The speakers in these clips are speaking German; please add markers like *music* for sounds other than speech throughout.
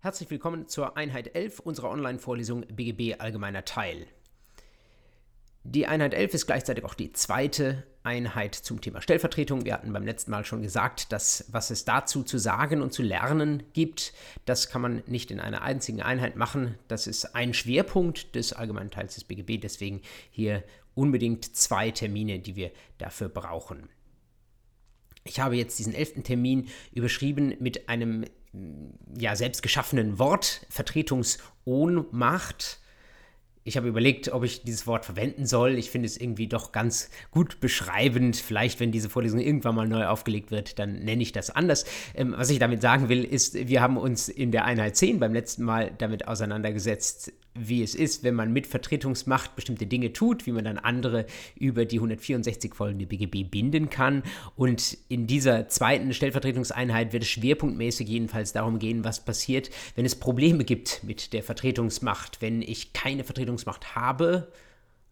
Herzlich willkommen zur Einheit 11 unserer Online-Vorlesung BGB Allgemeiner Teil. Die Einheit 11 ist gleichzeitig auch die zweite Einheit zum Thema Stellvertretung. Wir hatten beim letzten Mal schon gesagt, dass was es dazu zu sagen und zu lernen gibt, das kann man nicht in einer einzigen Einheit machen. Das ist ein Schwerpunkt des allgemeinen Teils des BGB, deswegen hier unbedingt zwei Termine, die wir dafür brauchen. Ich habe jetzt diesen elften Termin überschrieben mit einem ja, selbst geschaffenen Wort, Vertretungsohnmacht. Ich habe überlegt, ob ich dieses Wort verwenden soll. Ich finde es irgendwie doch ganz gut beschreibend. Vielleicht, wenn diese Vorlesung irgendwann mal neu aufgelegt wird, dann nenne ich das anders. Ähm, was ich damit sagen will, ist, wir haben uns in der Einheit 10 beim letzten Mal damit auseinandergesetzt, wie es ist, wenn man mit Vertretungsmacht bestimmte Dinge tut, wie man dann andere über die 164 folgende BGB binden kann. Und in dieser zweiten Stellvertretungseinheit wird es schwerpunktmäßig jedenfalls darum gehen, was passiert, wenn es Probleme gibt mit der Vertretungsmacht, wenn ich keine Vertretungsmacht habe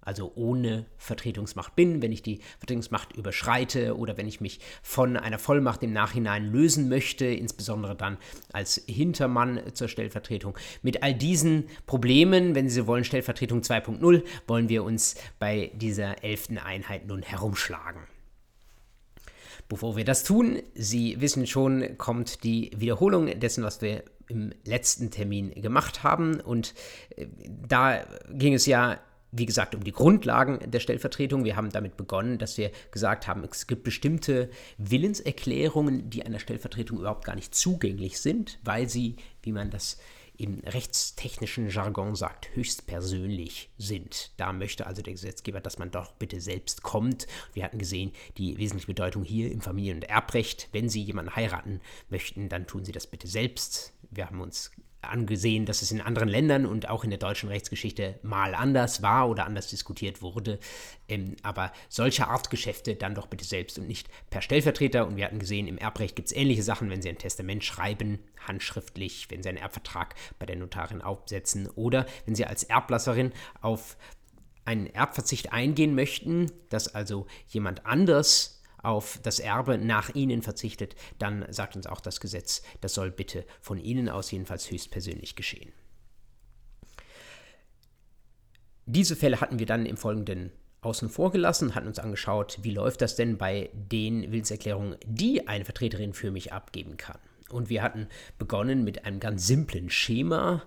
also ohne Vertretungsmacht bin, wenn ich die Vertretungsmacht überschreite oder wenn ich mich von einer Vollmacht im Nachhinein lösen möchte, insbesondere dann als Hintermann zur Stellvertretung. Mit all diesen Problemen, wenn Sie wollen, Stellvertretung 2.0, wollen wir uns bei dieser elften Einheit nun herumschlagen. Bevor wir das tun, Sie wissen schon, kommt die Wiederholung dessen, was wir im letzten Termin gemacht haben. Und äh, da ging es ja wie gesagt, um die Grundlagen der Stellvertretung. Wir haben damit begonnen, dass wir gesagt haben, es gibt bestimmte Willenserklärungen, die einer Stellvertretung überhaupt gar nicht zugänglich sind, weil sie, wie man das im rechtstechnischen Jargon sagt, höchstpersönlich sind. Da möchte also der Gesetzgeber, dass man doch bitte selbst kommt. Wir hatten gesehen, die wesentliche Bedeutung hier im Familien- und Erbrecht. Wenn Sie jemanden heiraten möchten, dann tun Sie das bitte selbst. Wir haben uns angesehen, dass es in anderen Ländern und auch in der deutschen Rechtsgeschichte mal anders war oder anders diskutiert wurde. Ähm, aber solche Art Geschäfte dann doch bitte selbst und nicht per Stellvertreter. Und wir hatten gesehen, im Erbrecht gibt es ähnliche Sachen, wenn Sie ein Testament schreiben, handschriftlich, wenn Sie einen Erbvertrag bei der Notarin aufsetzen oder wenn Sie als Erblasserin auf einen Erbverzicht eingehen möchten, dass also jemand anders auf das Erbe nach ihnen verzichtet, dann sagt uns auch das Gesetz, das soll bitte von ihnen aus jedenfalls höchstpersönlich geschehen. Diese Fälle hatten wir dann im Folgenden außen vor gelassen, hatten uns angeschaut, wie läuft das denn bei den Willenserklärungen, die eine Vertreterin für mich abgeben kann. Und wir hatten begonnen mit einem ganz simplen Schema,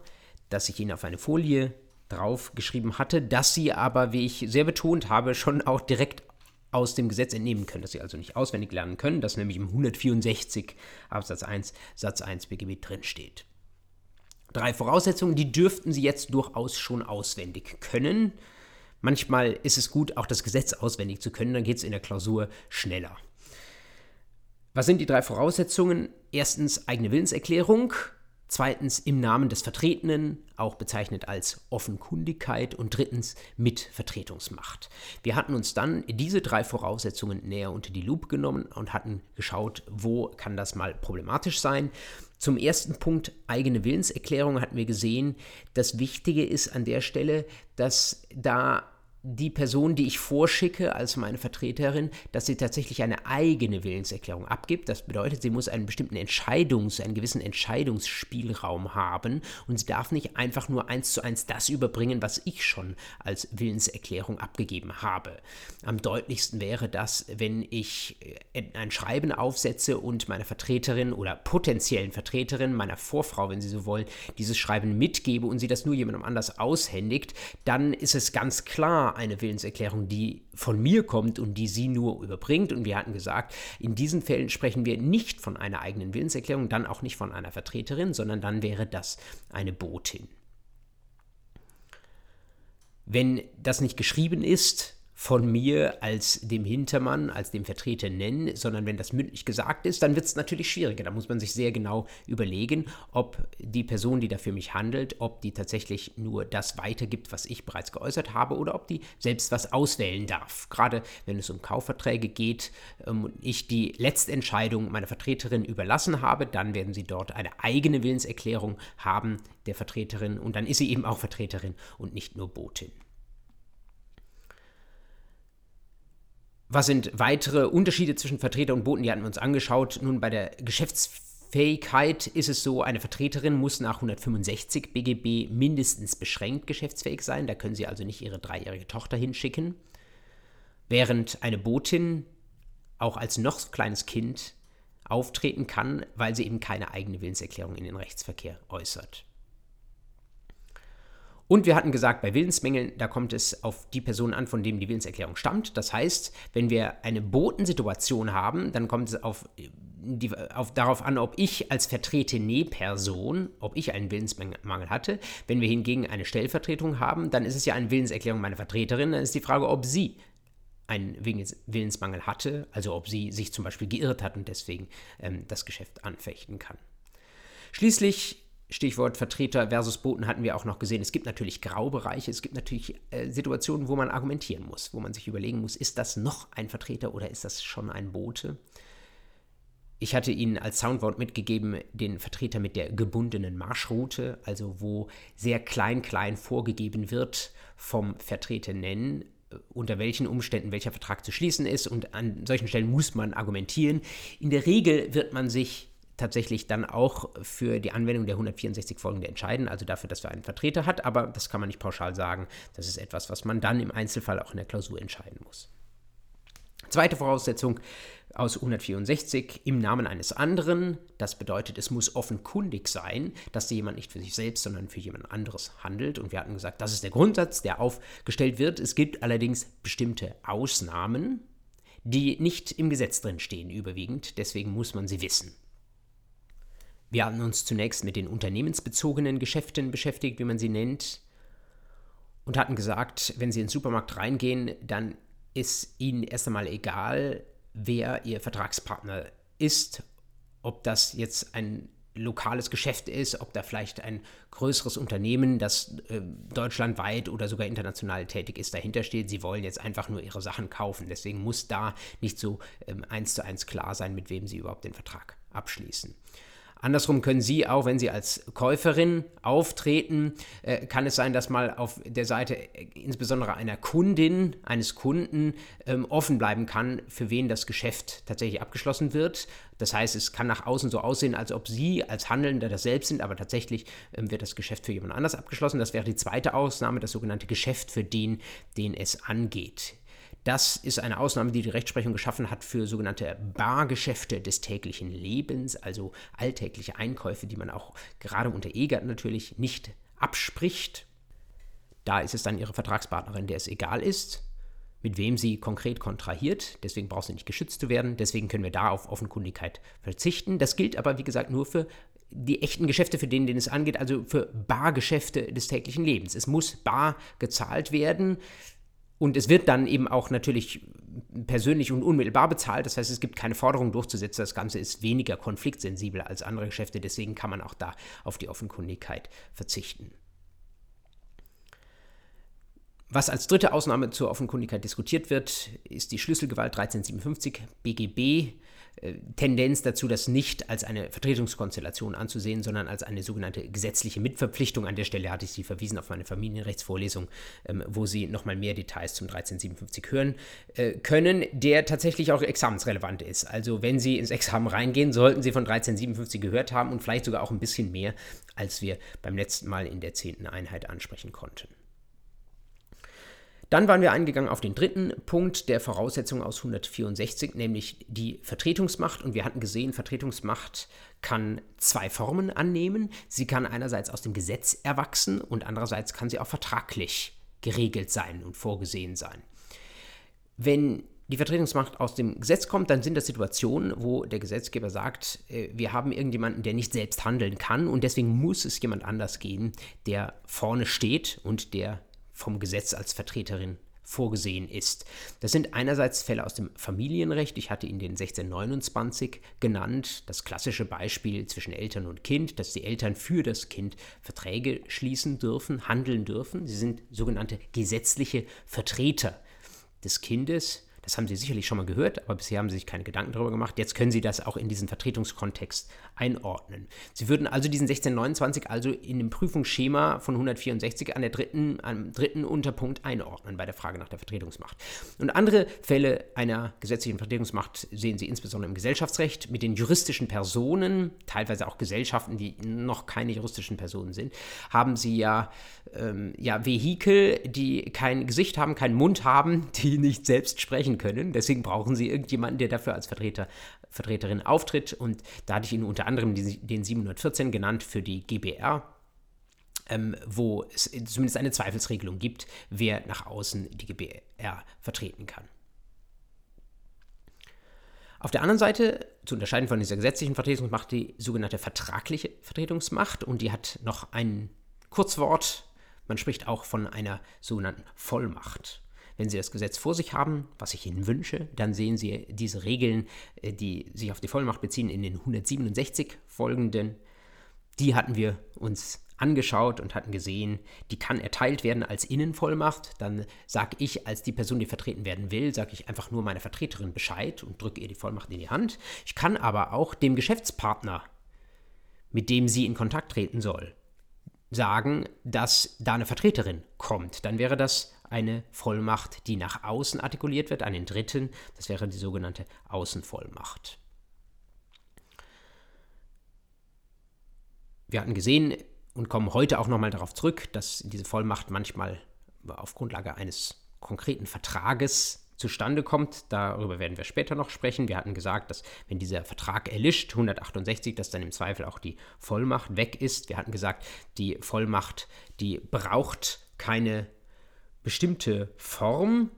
das ich Ihnen auf eine Folie draufgeschrieben hatte, das Sie aber, wie ich sehr betont habe, schon auch direkt aus dem Gesetz entnehmen können, dass sie also nicht auswendig lernen können, das nämlich im 164 Absatz 1 Satz 1 BGB drinsteht. Drei Voraussetzungen, die dürften Sie jetzt durchaus schon auswendig können. Manchmal ist es gut, auch das Gesetz auswendig zu können, dann geht es in der Klausur schneller. Was sind die drei Voraussetzungen? Erstens eigene Willenserklärung, Zweitens im Namen des Vertretenen, auch bezeichnet als Offenkundigkeit. Und drittens mit Vertretungsmacht. Wir hatten uns dann diese drei Voraussetzungen näher unter die Lupe genommen und hatten geschaut, wo kann das mal problematisch sein. Zum ersten Punkt eigene Willenserklärung hatten wir gesehen, das Wichtige ist an der Stelle, dass da die Person, die ich vorschicke als meine Vertreterin, dass sie tatsächlich eine eigene Willenserklärung abgibt. Das bedeutet, sie muss einen bestimmten Entscheidungs-, einen gewissen Entscheidungsspielraum haben und sie darf nicht einfach nur eins zu eins das überbringen, was ich schon als Willenserklärung abgegeben habe. Am deutlichsten wäre das, wenn ich äh, ein Schreiben aufsetze und meiner Vertreterin oder potenziellen Vertreterin, meiner Vorfrau, wenn Sie so wollen, dieses Schreiben mitgebe und sie das nur jemandem anders aushändigt, dann ist es ganz klar, eine Willenserklärung, die von mir kommt und die sie nur überbringt. Und wir hatten gesagt, in diesen Fällen sprechen wir nicht von einer eigenen Willenserklärung, dann auch nicht von einer Vertreterin, sondern dann wäre das eine Botin. Wenn das nicht geschrieben ist, von mir als dem Hintermann, als dem Vertreter nennen, sondern wenn das mündlich gesagt ist, dann wird es natürlich schwieriger. Da muss man sich sehr genau überlegen, ob die Person, die da für mich handelt, ob die tatsächlich nur das weitergibt, was ich bereits geäußert habe, oder ob die selbst was auswählen darf. Gerade wenn es um Kaufverträge geht ähm, und ich die Letztentscheidung meiner Vertreterin überlassen habe, dann werden sie dort eine eigene Willenserklärung haben der Vertreterin und dann ist sie eben auch Vertreterin und nicht nur Botin. Was sind weitere Unterschiede zwischen Vertreter und Boten? Die hatten wir uns angeschaut. Nun, bei der Geschäfts Geschäftsfähigkeit ist es so, eine Vertreterin muss nach 165 BGB mindestens beschränkt geschäftsfähig sein. Da können Sie also nicht Ihre dreijährige Tochter hinschicken. Während eine Botin auch als noch so kleines Kind auftreten kann, weil sie eben keine eigene Willenserklärung in den Rechtsverkehr äußert. Und wir hatten gesagt, bei Willensmängeln, da kommt es auf die Person an, von dem die Willenserklärung stammt. Das heißt, wenn wir eine Botensituation haben, dann kommt es auf, die, auf, darauf an, ob ich als vertretene Person, ob ich einen Willensmangel hatte. Wenn wir hingegen eine Stellvertretung haben, dann ist es ja eine Willenserklärung meiner Vertreterin. Dann ist die Frage, ob sie einen Willensmangel hatte, also ob sie sich zum Beispiel geirrt hat und deswegen ähm, das Geschäft anfechten kann. Schließlich Stichwort Vertreter versus Boten hatten wir auch noch gesehen. Es gibt natürlich Graubereiche, es gibt natürlich äh, Situationen, wo man argumentieren muss, wo man sich überlegen muss, ist das noch ein Vertreter oder ist das schon ein Bote? Ich hatte Ihnen als Soundwort mitgegeben den Vertreter mit der gebundenen Marschroute, also wo sehr klein klein vorgegeben wird vom Vertreter nennen, äh, unter welchen Umständen welcher Vertrag zu schließen ist und an solchen Stellen muss man argumentieren. In der Regel wird man sich tatsächlich dann auch für die Anwendung der 164 folgende entscheiden, also dafür, dass er einen Vertreter hat, aber das kann man nicht pauschal sagen. Das ist etwas, was man dann im Einzelfall auch in der Klausur entscheiden muss. Zweite Voraussetzung aus 164 im Namen eines anderen. Das bedeutet, es muss offenkundig sein, dass jemand nicht für sich selbst, sondern für jemand anderes handelt. Und wir hatten gesagt, das ist der Grundsatz, der aufgestellt wird. Es gibt allerdings bestimmte Ausnahmen, die nicht im Gesetz drin stehen, überwiegend. Deswegen muss man sie wissen. Wir haben uns zunächst mit den unternehmensbezogenen Geschäften beschäftigt, wie man sie nennt, und hatten gesagt, wenn Sie in den Supermarkt reingehen, dann ist Ihnen erst einmal egal, wer Ihr Vertragspartner ist, ob das jetzt ein lokales Geschäft ist, ob da vielleicht ein größeres Unternehmen, das äh, deutschlandweit oder sogar international tätig ist, dahinter steht. Sie wollen jetzt einfach nur ihre Sachen kaufen. Deswegen muss da nicht so ähm, eins zu eins klar sein, mit wem Sie überhaupt den Vertrag abschließen. Andersrum können Sie auch, wenn Sie als Käuferin auftreten, äh, kann es sein, dass mal auf der Seite äh, insbesondere einer Kundin, eines Kunden ähm, offen bleiben kann, für wen das Geschäft tatsächlich abgeschlossen wird. Das heißt, es kann nach außen so aussehen, als ob Sie als Handelnder das selbst sind, aber tatsächlich ähm, wird das Geschäft für jemand anders abgeschlossen. Das wäre die zweite Ausnahme, das sogenannte Geschäft für den, den es angeht. Das ist eine Ausnahme, die die Rechtsprechung geschaffen hat für sogenannte Bargeschäfte des täglichen Lebens, also alltägliche Einkäufe, die man auch gerade unter EGAT natürlich nicht abspricht. Da ist es dann ihre Vertragspartnerin, der es egal ist, mit wem sie konkret kontrahiert. Deswegen braucht sie nicht geschützt zu werden. Deswegen können wir da auf Offenkundigkeit verzichten. Das gilt aber, wie gesagt, nur für die echten Geschäfte, für denen, denen es angeht, also für Bargeschäfte des täglichen Lebens. Es muss bar gezahlt werden. Und es wird dann eben auch natürlich persönlich und unmittelbar bezahlt. Das heißt, es gibt keine Forderung durchzusetzen. Das Ganze ist weniger konfliktsensibel als andere Geschäfte. Deswegen kann man auch da auf die Offenkundigkeit verzichten. Was als dritte Ausnahme zur Offenkundigkeit diskutiert wird, ist die Schlüsselgewalt 1357 BGB. Äh, Tendenz dazu, das nicht als eine Vertretungskonstellation anzusehen, sondern als eine sogenannte gesetzliche Mitverpflichtung. An der Stelle hatte ich Sie verwiesen auf meine Familienrechtsvorlesung, ähm, wo Sie nochmal mehr Details zum 1357 hören äh, können, der tatsächlich auch examensrelevant ist. Also wenn Sie ins Examen reingehen, sollten Sie von 1357 gehört haben und vielleicht sogar auch ein bisschen mehr, als wir beim letzten Mal in der zehnten Einheit ansprechen konnten. Dann waren wir eingegangen auf den dritten Punkt der Voraussetzung aus 164, nämlich die Vertretungsmacht. Und wir hatten gesehen, Vertretungsmacht kann zwei Formen annehmen. Sie kann einerseits aus dem Gesetz erwachsen und andererseits kann sie auch vertraglich geregelt sein und vorgesehen sein. Wenn die Vertretungsmacht aus dem Gesetz kommt, dann sind das Situationen, wo der Gesetzgeber sagt, äh, wir haben irgendjemanden, der nicht selbst handeln kann und deswegen muss es jemand anders geben, der vorne steht und der vom Gesetz als Vertreterin vorgesehen ist. Das sind einerseits Fälle aus dem Familienrecht, ich hatte ihn den 1629 genannt, das klassische Beispiel zwischen Eltern und Kind, dass die Eltern für das Kind Verträge schließen dürfen, handeln dürfen. Sie sind sogenannte gesetzliche Vertreter des Kindes. Das haben Sie sicherlich schon mal gehört, aber bisher haben Sie sich keine Gedanken darüber gemacht. Jetzt können Sie das auch in diesen Vertretungskontext einordnen. Sie würden also diesen 1629 also in dem Prüfungsschema von 164 an der dritten, am dritten Unterpunkt einordnen bei der Frage nach der Vertretungsmacht. Und andere Fälle einer gesetzlichen Vertretungsmacht sehen Sie insbesondere im Gesellschaftsrecht mit den juristischen Personen, teilweise auch Gesellschaften, die noch keine juristischen Personen sind, haben Sie ja, ähm, ja Vehikel, die kein Gesicht haben, keinen Mund haben, die nicht selbst sprechen können. Deswegen brauchen sie irgendjemanden, der dafür als Vertreter, Vertreterin auftritt. Und da hatte ich Ihnen unter anderem den 714 genannt für die GBR. Ähm, wo es zumindest eine Zweifelsregelung gibt, wer nach außen die GBR vertreten kann. Auf der anderen Seite, zu unterscheiden von dieser gesetzlichen Vertretungsmacht, die sogenannte vertragliche Vertretungsmacht und die hat noch ein Kurzwort. Man spricht auch von einer sogenannten Vollmacht. Wenn Sie das Gesetz vor sich haben, was ich Ihnen wünsche, dann sehen Sie diese Regeln, äh, die sich auf die Vollmacht beziehen, in den 167 folgenden. Die hatten wir uns angeschaut und hatten gesehen, die kann erteilt werden als Innenvollmacht. Dann sage ich als die Person, die vertreten werden will, sage ich einfach nur meiner Vertreterin Bescheid und drücke ihr die Vollmacht in die Hand. Ich kann aber auch dem Geschäftspartner, mit dem sie in Kontakt treten soll, sagen, dass da eine Vertreterin kommt. Dann wäre das eine Vollmacht, die nach außen artikuliert wird, an den Dritten. Das wäre die sogenannte Außenvollmacht. Wir hatten gesehen und kommen heute auch nochmal darauf zurück, dass diese Vollmacht manchmal auf Grundlage eines konkreten Vertrages zustande kommt. Darüber werden wir später noch sprechen. Wir hatten gesagt, dass wenn dieser Vertrag erlischt, 168, dass dann im Zweifel auch die Vollmacht weg ist. Wir hatten gesagt, die Vollmacht, die braucht keine bestimmte Form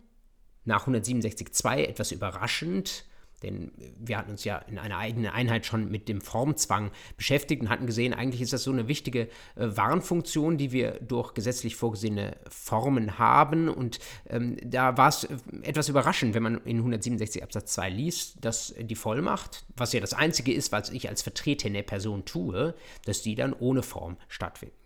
nach 167.2 etwas überraschend, denn wir hatten uns ja in einer eigenen Einheit schon mit dem Formzwang beschäftigt und hatten gesehen, eigentlich ist das so eine wichtige äh, Warnfunktion, die wir durch gesetzlich vorgesehene Formen haben. Und ähm, da war es äh, etwas überraschend, wenn man in 167 Absatz 2 liest, dass die Vollmacht, was ja das Einzige ist, was ich als vertretene Person tue, dass die dann ohne Form stattfindet.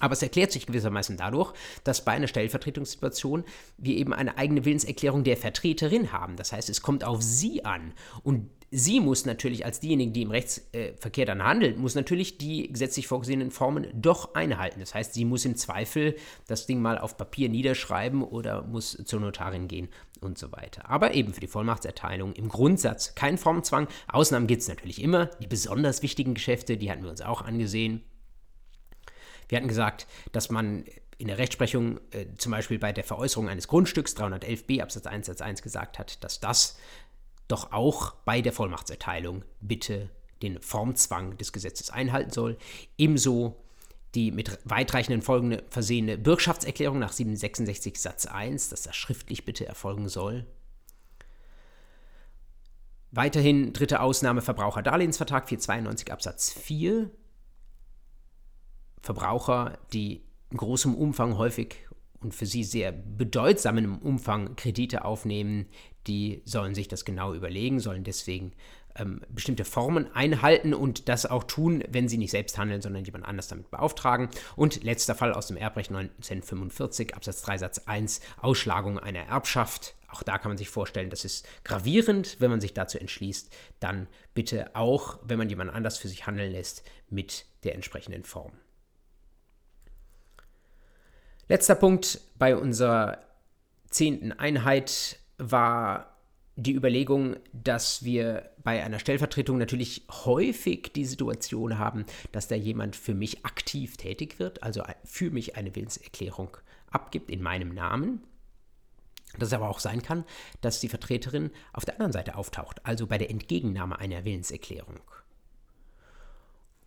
Aber es erklärt sich gewissermaßen dadurch, dass bei einer Stellvertretungssituation wir eben eine eigene Willenserklärung der Vertreterin haben. Das heißt, es kommt auf sie an. Und sie muss natürlich als diejenige, die im Rechtsverkehr dann handelt, muss natürlich die gesetzlich vorgesehenen Formen doch einhalten. Das heißt, sie muss im Zweifel das Ding mal auf Papier niederschreiben oder muss zur Notarin gehen und so weiter. Aber eben für die Vollmachtserteilung im Grundsatz kein Formzwang. Ausnahmen gibt es natürlich immer. Die besonders wichtigen Geschäfte, die hatten wir uns auch angesehen. Wir hatten gesagt, dass man in der Rechtsprechung äh, zum Beispiel bei der Veräußerung eines Grundstücks 311b Absatz 1 Satz 1 gesagt hat, dass das doch auch bei der Vollmachtserteilung bitte den Formzwang des Gesetzes einhalten soll. Ebenso die mit weitreichenden Folgen versehene Bürgschaftserklärung nach 766 Satz 1, dass das schriftlich bitte erfolgen soll. Weiterhin dritte Ausnahme Verbraucherdarlehensvertrag 492 Absatz 4 Verbraucher, die in großem Umfang häufig und für sie sehr bedeutsamen Umfang Kredite aufnehmen, die sollen sich das genau überlegen, sollen deswegen ähm, bestimmte Formen einhalten und das auch tun, wenn sie nicht selbst handeln, sondern jemand anders damit beauftragen. Und letzter Fall aus dem Erbrecht 1945, Absatz 3 Satz 1, Ausschlagung einer Erbschaft. Auch da kann man sich vorstellen, das ist gravierend, wenn man sich dazu entschließt, dann bitte auch, wenn man jemand anders für sich handeln lässt, mit der entsprechenden Form. Letzter Punkt bei unserer zehnten Einheit war die Überlegung, dass wir bei einer Stellvertretung natürlich häufig die Situation haben, dass da jemand für mich aktiv tätig wird, also für mich eine Willenserklärung abgibt in meinem Namen. Dass es aber auch sein kann, dass die Vertreterin auf der anderen Seite auftaucht, also bei der Entgegennahme einer Willenserklärung.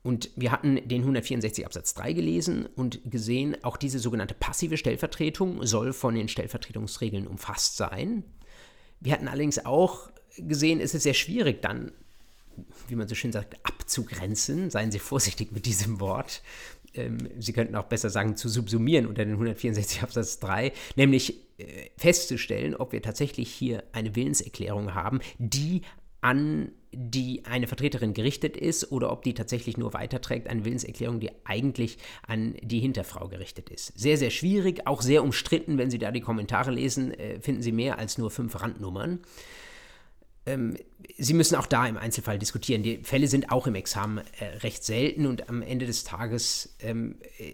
Und wir hatten den 164 Absatz 3 gelesen und gesehen, auch diese sogenannte passive Stellvertretung soll von den Stellvertretungsregeln umfasst sein. Wir hatten allerdings auch gesehen, es ist sehr schwierig dann, wie man so schön sagt, abzugrenzen. Seien Sie vorsichtig mit diesem Wort. Ähm, Sie könnten auch besser sagen, zu subsumieren unter den 164 Absatz 3, nämlich äh, festzustellen, ob wir tatsächlich hier eine Willenserklärung haben, die an die eine Vertreterin gerichtet ist oder ob die tatsächlich nur weiterträgt eine Willenserklärung, die eigentlich an die Hinterfrau gerichtet ist. Sehr, sehr schwierig, auch sehr umstritten. Wenn Sie da die Kommentare lesen, äh, finden Sie mehr als nur fünf Randnummern. Ähm, Sie müssen auch da im Einzelfall diskutieren. Die Fälle sind auch im Examen äh, recht selten und am Ende des Tages ähm, äh,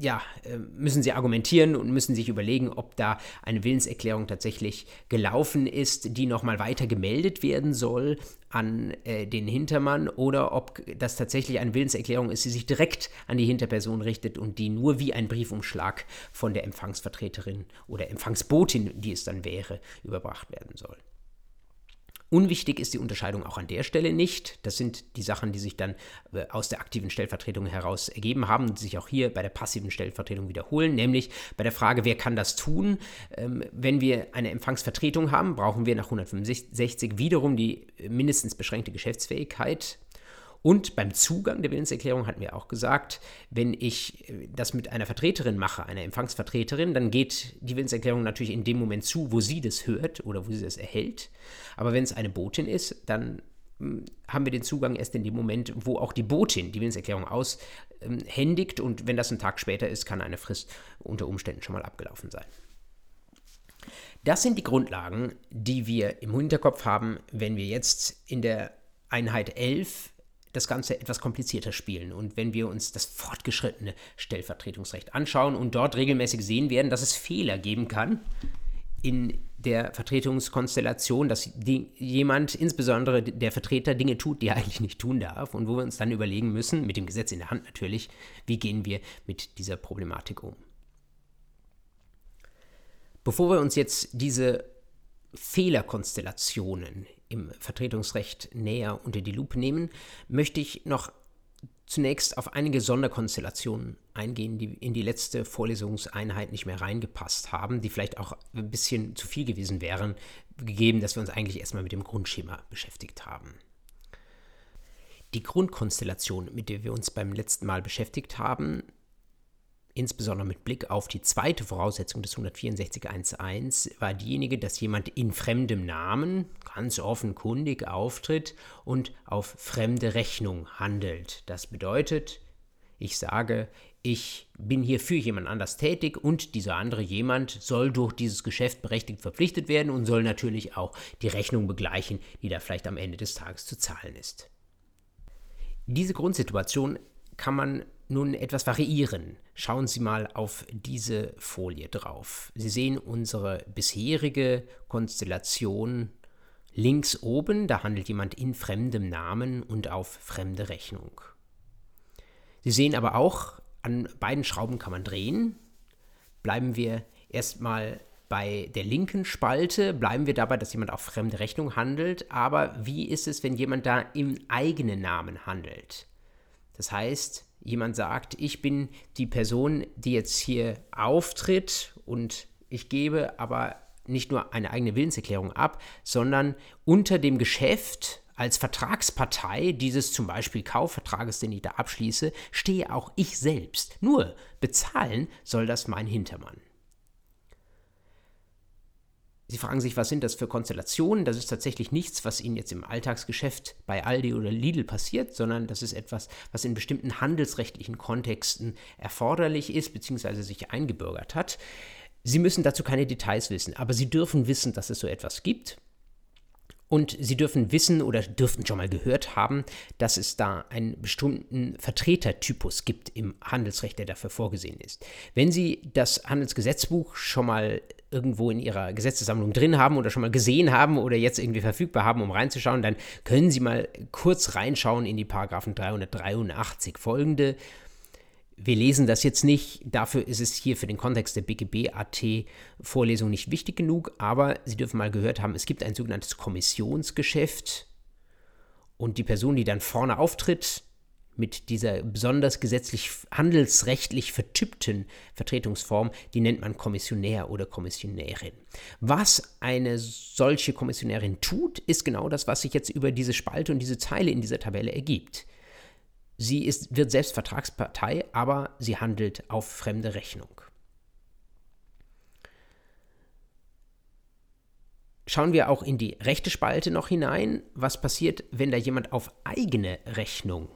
ja, äh, müssen Sie argumentieren und müssen sich überlegen, ob da eine Willenserklärung tatsächlich gelaufen ist, die nochmal weiter gemeldet werden soll an äh, den Hintermann oder ob das tatsächlich eine Willenserklärung ist, die sich direkt an die Hinterperson richtet und die nur wie ein Briefumschlag von der Empfangsvertreterin oder Empfangsbotin, die es dann wäre, überbracht werden soll. Unwichtig ist die Unterscheidung auch an der Stelle nicht. Das sind die Sachen, die sich dann äh, aus der aktiven Stellvertretung heraus ergeben haben und sich auch hier bei der passiven Stellvertretung wiederholen, nämlich bei der Frage, wer kann das tun? Ähm, wenn wir eine Empfangsvertretung haben, brauchen wir nach 165 wiederum die mindestens beschränkte Geschäftsfähigkeit und beim Zugang der Willenserklärung hatten wir auch gesagt, wenn ich äh, das mit einer Vertreterin mache, einer Empfangsvertreterin, dann geht die Willenserklärung natürlich in dem Moment zu, wo sie das hört oder wo sie das erhält. Aber wenn es eine Botin ist, dann hm, haben wir den Zugang erst in dem Moment, wo auch die Botin die Willenserklärung aushändigt und wenn das ein Tag später ist, kann eine Frist unter Umständen schon mal abgelaufen sein. Das sind die Grundlagen, die wir im Hinterkopf haben, wenn wir jetzt in der Einheit 11 das Ganze etwas komplizierter spielen. Und wenn wir uns das fortgeschrittene Stellvertretungsrecht anschauen und dort regelmäßig sehen werden, dass es Fehler geben kann in der Vertretungskonstellation, dass die, jemand, insbesondere der Vertreter, Dinge tut, die er eigentlich nicht tun darf und wo wir uns dann überlegen müssen, mit dem Gesetz in der Hand natürlich, wie gehen wir mit dieser Problematik um. Bevor wir uns jetzt diese Fehlerkonstellationen im Vertretungsrecht näher unter die Lupe nehmen, möchte ich noch zunächst auf einige Sonderkonstellationen eingehen, die in die letzte Vorlesungseinheit nicht mehr reingepasst haben, die vielleicht auch ein bisschen zu viel gewesen wären, gegeben, dass wir uns eigentlich erstmal mit dem Grundschema beschäftigt haben. Die Grundkonstellation, mit der wir uns beim letzten Mal beschäftigt haben, insbesondere mit Blick auf die zweite Voraussetzung des 164.1.1, war diejenige, dass jemand in fremdem Namen ganz offenkundig auftritt und auf fremde Rechnung handelt. Das bedeutet, ich sage, ich bin hier für jemand anders tätig und dieser andere jemand soll durch dieses Geschäft berechtigt verpflichtet werden und soll natürlich auch die Rechnung begleichen, die da vielleicht am Ende des Tages zu zahlen ist. Diese Grundsituation kann man nun etwas variieren. Schauen Sie mal auf diese Folie drauf. Sie sehen unsere bisherige Konstellation links oben, da handelt jemand in fremdem Namen und auf fremde Rechnung. Sie sehen aber auch, an beiden Schrauben kann man drehen. Bleiben wir erstmal bei der linken Spalte, bleiben wir dabei, dass jemand auf fremde Rechnung handelt. Aber wie ist es, wenn jemand da im eigenen Namen handelt? Das heißt, jemand sagt, ich bin die Person, die jetzt hier auftritt und ich gebe aber nicht nur eine eigene Willenserklärung ab, sondern unter dem Geschäft als Vertragspartei dieses zum Beispiel Kaufvertrages, den ich da abschließe, stehe auch ich selbst. Nur bezahlen soll das mein Hintermann. Sie fragen sich, was sind das für Konstellationen? Das ist tatsächlich nichts, was Ihnen jetzt im Alltagsgeschäft bei Aldi oder Lidl passiert, sondern das ist etwas, was in bestimmten handelsrechtlichen Kontexten erforderlich ist bzw. sich eingebürgert hat. Sie müssen dazu keine Details wissen, aber Sie dürfen wissen, dass es so etwas gibt. Und Sie dürfen wissen oder dürften schon mal gehört haben, dass es da einen bestimmten Vertretertypus gibt im Handelsrecht, der dafür vorgesehen ist. Wenn Sie das Handelsgesetzbuch schon mal irgendwo in Ihrer Gesetzessammlung drin haben oder schon mal gesehen haben oder jetzt irgendwie verfügbar haben, um reinzuschauen, dann können Sie mal kurz reinschauen in die Paragraphen 383 folgende. Wir lesen das jetzt nicht, dafür ist es hier für den Kontext der BGB-AT-Vorlesung nicht wichtig genug, aber Sie dürfen mal gehört haben, es gibt ein sogenanntes Kommissionsgeschäft und die Person, die dann vorne auftritt, mit dieser besonders gesetzlich handelsrechtlich vertippten Vertretungsform, die nennt man Kommissionär oder Kommissionärin. Was eine solche Kommissionärin tut, ist genau das, was sich jetzt über diese Spalte und diese Zeile in dieser Tabelle ergibt. Sie ist, wird selbst Vertragspartei, aber sie handelt auf fremde Rechnung. schauen wir auch in die rechte Spalte noch hinein. Was passiert, wenn da jemand auf eigene Rechnung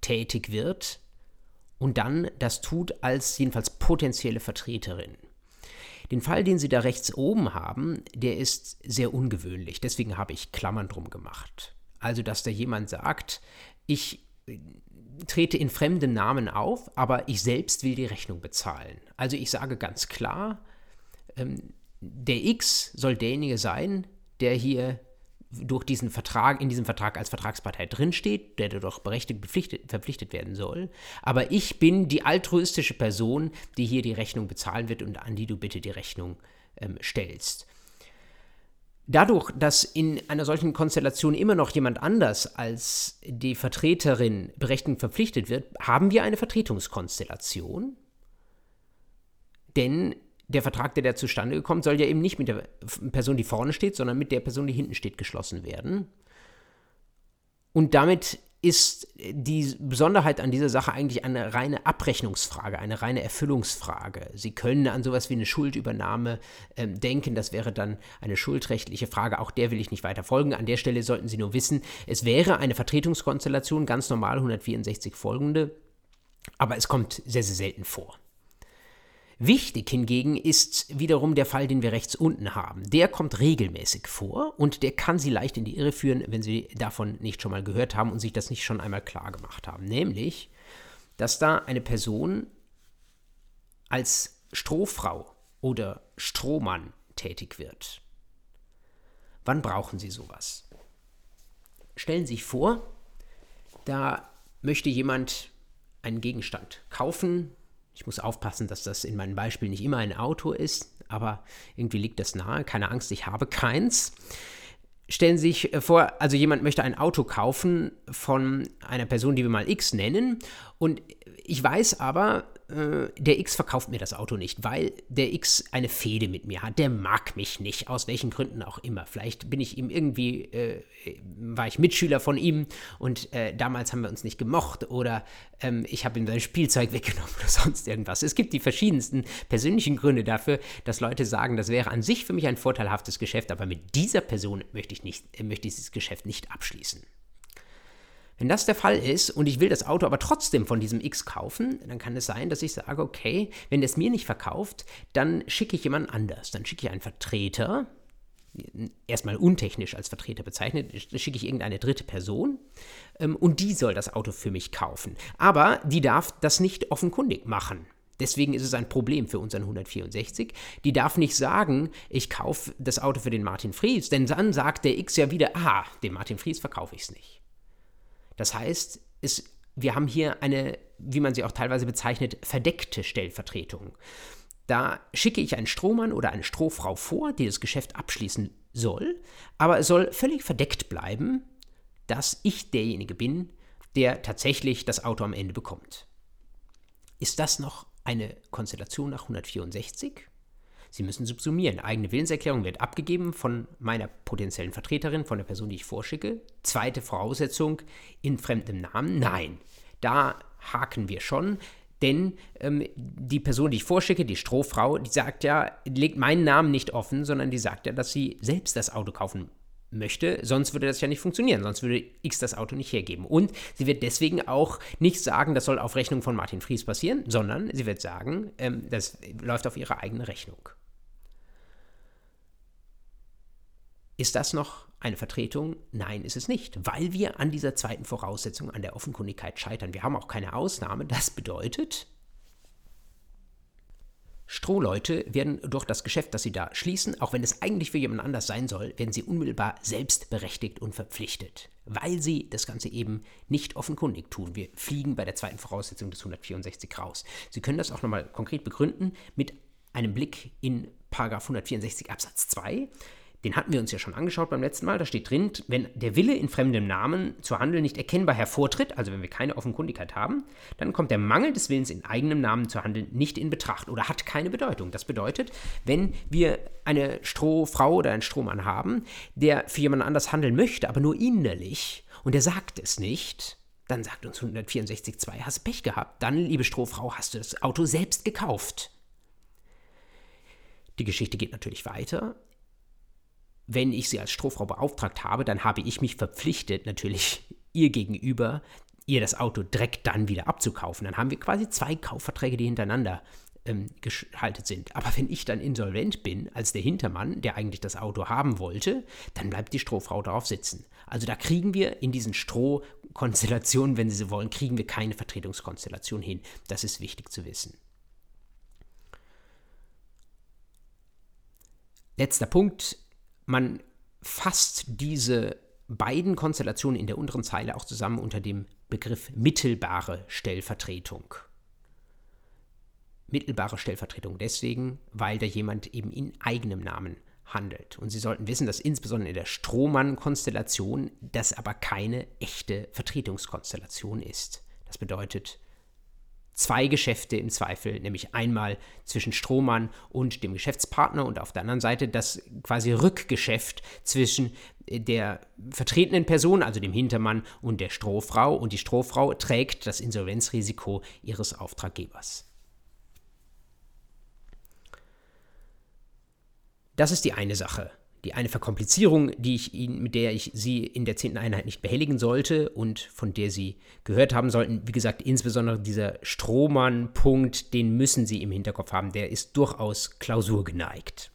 tätig wird und dann das tut als jedenfalls potenzielle Vertreterin? Den Fall, den Sie da rechts oben haben, der ist sehr ungewöhnlich. Deswegen habe ich Klammern drum gemacht. Also, dass da jemand sagt, ich äh, trete in fremden Namen auf, aber ich selbst will die Rechnung bezahlen. Also ich sage ganz klar, ähm, der X soll derjenige sein, der hier durch diesen Vertrag, in diesem Vertrag als Vertragspartei drinsteht, der dadurch berechtigt verpflichtet werden soll. Aber ich bin die altruistische Person, die hier die Rechnung bezahlen wird und an die du bitte die Rechnung ähm, stellst. Dadurch, dass in einer solchen Konstellation immer noch jemand anders als die Vertreterin berechtigt verpflichtet wird, haben wir eine Vertretungskonstellation. Denn der Vertrag, der da zustande kommt, soll ja eben nicht mit der Person, die vorne steht, sondern mit der Person, die hinten steht, geschlossen werden. Und damit ist die Besonderheit an dieser Sache eigentlich eine reine Abrechnungsfrage, eine reine Erfüllungsfrage. Sie können an sowas wie eine Schuldübernahme äh, denken, das wäre dann eine schuldrechtliche Frage, auch der will ich nicht weiter folgen. An der Stelle sollten Sie nur wissen, es wäre eine Vertretungskonstellation, ganz normal 164 folgende, aber es kommt sehr, sehr selten vor. Wichtig hingegen ist wiederum der Fall, den wir rechts unten haben. Der kommt regelmäßig vor und der kann Sie leicht in die Irre führen, wenn Sie davon nicht schon mal gehört haben und sich das nicht schon einmal klar gemacht haben. Nämlich, dass da eine Person als Strohfrau oder Strohmann tätig wird. Wann brauchen Sie sowas? Stellen Sie sich vor, da möchte jemand einen Gegenstand kaufen, ich muss aufpassen, dass das in meinem Beispiel nicht immer ein Auto ist, aber irgendwie liegt das nahe. Keine Angst, ich habe keins. Stellen Sie sich äh, vor, also jemand möchte ein Auto kaufen von einer Person, die wir mal X nennen. Und ich weiß aber, äh, der X verkauft mir das Auto nicht, weil der X eine Fehde mit mir hat. Der mag mich nicht, aus welchen Gründen auch immer. Vielleicht bin ich ihm irgendwie, äh, war ich Mitschüler von ihm und äh, damals haben wir uns nicht gemocht oder ähm, ich habe ihm sein Spielzeug *laughs* weggenommen oder sonst irgendwas. Es gibt die verschiedensten persönlichen Gründe dafür, dass Leute sagen, das wäre an sich für mich ein vorteilhaftes Geschäft, aber mit dieser Person möchte ich, nicht, äh, möchte ich dieses Geschäft nicht abschließen. Wenn das der Fall ist und ich will das Auto aber trotzdem von diesem X kaufen, dann kann es sein, dass ich sage, okay, wenn es mir nicht verkauft, dann schicke ich jemand anders. Dann schicke ich einen Vertreter, erstmal untechnisch als Vertreter bezeichnet, schicke ich irgendeine dritte Person ähm, und die soll das Auto für mich kaufen. Aber die darf das nicht offenkundig machen. Deswegen ist es ein Problem für unseren 164. Die darf nicht sagen, ich kaufe das Auto für den Martin Fries, denn dann sagt der X ja wieder, ah, dem Martin Fries verkaufe ich es nicht. Das heißt, es, wir haben hier eine, wie man sie auch teilweise bezeichnet, verdeckte Stellvertretung. Da schicke ich einen Strohmann oder eine Strohfrau vor, die das Geschäft abschließen soll, aber es soll völlig verdeckt bleiben, dass ich derjenige bin, der tatsächlich das Auto am Ende bekommt. Ist das noch eine Konstellation nach 164? Sie müssen subsumieren. Eigene Willenserklärung wird abgegeben von meiner potenziellen Vertreterin, von der Person, die ich vorschicke. Zweite Voraussetzung, in fremdem Namen. Nein, da haken wir schon. Denn ähm, die Person, die ich vorschicke, die Strohfrau, die sagt ja, legt meinen Namen nicht offen, sondern die sagt ja, dass sie selbst das Auto kaufen möchte, sonst würde das ja nicht funktionieren, sonst würde X das Auto nicht hergeben. Und sie wird deswegen auch nicht sagen, das soll auf Rechnung von Martin Fries passieren, sondern sie wird sagen, ähm, das läuft auf ihre eigene Rechnung. Ist das noch eine Vertretung? Nein, ist es nicht, weil wir an dieser zweiten Voraussetzung, an der Offenkundigkeit scheitern. Wir haben auch keine Ausnahme. Das bedeutet, Strohleute werden durch das Geschäft, das sie da schließen, auch wenn es eigentlich für jemand anders sein soll, werden sie unmittelbar selbstberechtigt und verpflichtet, weil sie das Ganze eben nicht offenkundig tun. Wir fliegen bei der zweiten Voraussetzung des 164 raus. Sie können das auch nochmal konkret begründen mit einem Blick in 164 Absatz 2 den hatten wir uns ja schon angeschaut beim letzten Mal. Da steht drin, wenn der Wille in fremdem Namen zu handeln nicht erkennbar hervortritt, also wenn wir keine Offenkundigkeit haben, dann kommt der Mangel des Willens in eigenem Namen zu handeln nicht in Betracht oder hat keine Bedeutung. Das bedeutet, wenn wir eine Strohfrau oder einen Strohmann haben, der für jemanden anders handeln möchte, aber nur innerlich und der sagt es nicht, dann sagt uns 164.2, hast Pech gehabt. Dann, liebe Strohfrau, hast du das Auto selbst gekauft. Die Geschichte geht natürlich weiter wenn ich sie als Strohfrau beauftragt habe, dann habe ich mich verpflichtet, natürlich *laughs* ihr gegenüber, ihr das Auto direkt dann wieder abzukaufen. Dann haben wir quasi zwei Kaufverträge, die hintereinander ähm, geschaltet sind. Aber wenn ich dann insolvent bin, als der Hintermann, der eigentlich das Auto haben wollte, dann bleibt die Strohfrau darauf sitzen. Also da kriegen wir in diesen Strohkonstellationen, wenn Sie so wollen, kriegen wir keine Vertretungskonstellation hin. Das ist wichtig zu wissen. Letzter Punkt, man fasst diese beiden Konstellationen in der unteren Zeile auch zusammen unter dem Begriff mittelbare Stellvertretung. Mittelbare Stellvertretung deswegen, weil da jemand eben in eigenem Namen handelt. Und Sie sollten wissen, dass insbesondere in der Strohmann-Konstellation das aber keine echte Vertretungskonstellation ist. Das bedeutet, zwei Geschäfte im Zweifel, nämlich einmal zwischen Strohmann und dem Geschäftspartner und auf der anderen Seite das quasi Rückgeschäft zwischen der vertretenen Person, also dem Hintermann und der Strohfrau und die Strohfrau trägt das Insolvenzrisiko ihres Auftraggebers. Das ist die eine Sache die eine Verkomplizierung, die ich Ihnen, mit der ich Sie in der zehnten Einheit nicht behelligen sollte und von der Sie gehört haben sollten. Wie gesagt, insbesondere dieser Strohmann-Punkt, den müssen Sie im Hinterkopf haben. Der ist durchaus klausurgeneigt.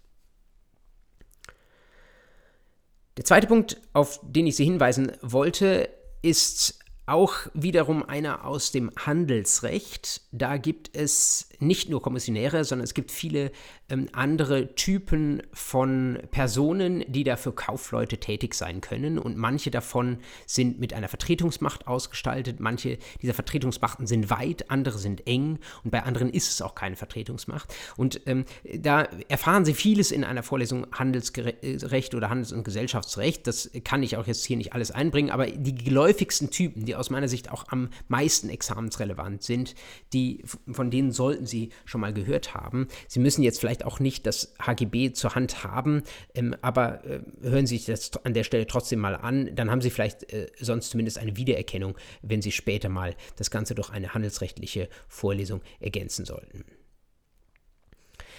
Der zweite Punkt, auf den ich Sie hinweisen wollte, ist auch wiederum einer aus dem Handelsrecht. Da gibt es nicht nur Kommissionäre, sondern es gibt viele ähm, andere Typen von Personen, die da für Kaufleute tätig sein können. Und manche davon sind mit einer Vertretungsmacht ausgestaltet. Manche dieser Vertretungsmachten sind weit, andere sind eng. Und bei anderen ist es auch keine Vertretungsmacht. Und ähm, da erfahren Sie vieles in einer Vorlesung Handelsrecht oder Handels- und Gesellschaftsrecht. Das kann ich auch jetzt hier nicht alles einbringen. Aber die geläufigsten Typen, die aus meiner Sicht auch am meisten examensrelevant sind, die, von denen sollten Sie schon mal gehört haben. Sie müssen jetzt vielleicht auch nicht das HGB zur Hand haben, ähm, aber äh, hören Sie sich das an der Stelle trotzdem mal an. Dann haben Sie vielleicht äh, sonst zumindest eine Wiedererkennung, wenn Sie später mal das Ganze durch eine handelsrechtliche Vorlesung ergänzen sollten.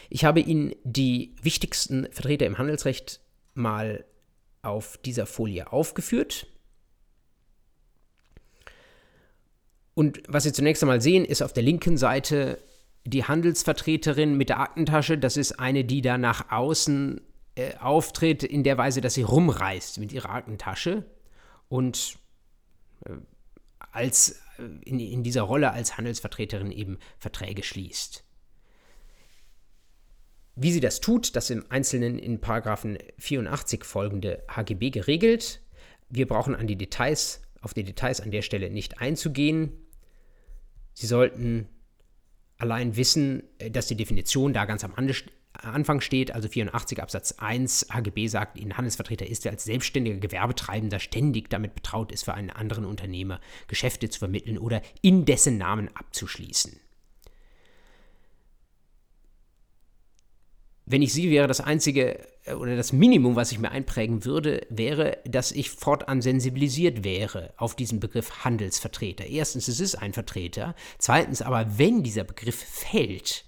Ich habe Ihnen die wichtigsten Vertreter im Handelsrecht mal auf dieser Folie aufgeführt. Und was Sie zunächst einmal sehen, ist auf der linken Seite die Handelsvertreterin mit der Aktentasche. Das ist eine, die da nach außen äh, auftritt, in der Weise, dass sie rumreißt mit ihrer Aktentasche und äh, als, äh, in, in dieser Rolle als Handelsvertreterin eben Verträge schließt. Wie sie das tut, das im Einzelnen in Paragraphen 84 folgende HGB geregelt. Wir brauchen an die Details, auf die Details an der Stelle nicht einzugehen. Sie sollten allein wissen, äh, dass die Definition da ganz am Anfang steht, also 84 Absatz 1 HGB sagt, Ihnen Handelsvertreter ist, der als selbstständiger Gewerbetreibender ständig damit betraut ist, für einen anderen Unternehmer Geschäfte zu vermitteln oder in dessen Namen abzuschließen. wenn ich sie wäre, das einzige äh, oder das Minimum, was ich mir einprägen würde, wäre, dass ich fortan sensibilisiert wäre auf diesen Begriff Handelsvertreter. Erstens, es ist ein Vertreter. Zweitens, aber wenn dieser Begriff fällt,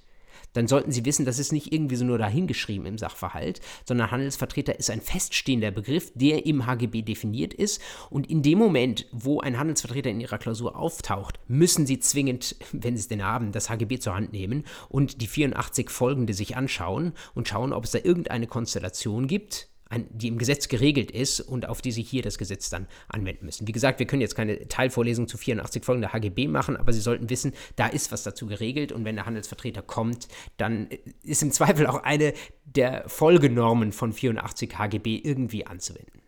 dann sollten Sie wissen, das ist nicht irgendwie so nur dahingeschrieben im Sachverhalt, sondern Handelsvertreter ist ein feststehender Begriff, der im HGB definiert ist. Und in dem Moment, wo ein Handelsvertreter in Ihrer Klausur auftaucht, müssen Sie zwingend, *laughs* wenn Sie es denn haben, das HGB zur Hand nehmen und die 84 folgende sich anschauen und schauen, ob es da irgendeine Konstellation gibt, die im Gesetz geregelt ist und auf die Sie hier das Gesetz dann anwenden müssen. Wie gesagt, wir können jetzt keine Teilvorlesung zu 84 Folgen der HGB machen, aber Sie sollten wissen, da ist was dazu geregelt und wenn der Handelsvertreter kommt, dann ist im Zweifel auch eine der Folgenormen von 84 HGB irgendwie anzuwenden.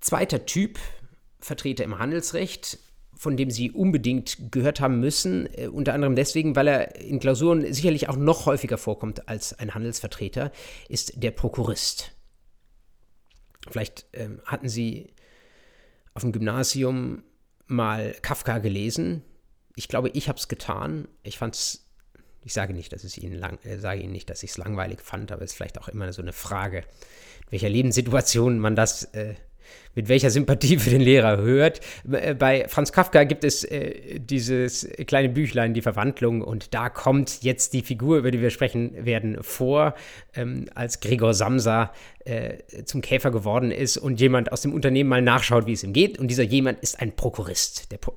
Zweiter Typ, Vertreter im Handelsrecht, von dem Sie unbedingt gehört haben müssen, äh, unter anderem deswegen, weil er in Klausuren sicherlich auch noch häufiger vorkommt als ein Handelsvertreter, ist der Prokurist. Vielleicht ähm, hatten Sie auf dem Gymnasium mal Kafka gelesen. Ich glaube, ich habe es getan. Ich fand es, ich sage nicht, dass es Ihnen lang, äh, sage Ihnen nicht, dass ich es langweilig fand, aber es ist vielleicht auch immer so eine Frage, in welcher Lebenssituation man das äh, mit welcher Sympathie für den Lehrer hört. Äh, bei Franz Kafka gibt es äh, dieses kleine Büchlein, die Verwandlung, und da kommt jetzt die Figur, über die wir sprechen werden, vor, ähm, als Gregor Samsa äh, zum Käfer geworden ist und jemand aus dem Unternehmen mal nachschaut, wie es ihm geht. Und dieser jemand ist ein Prokurist. Der Pro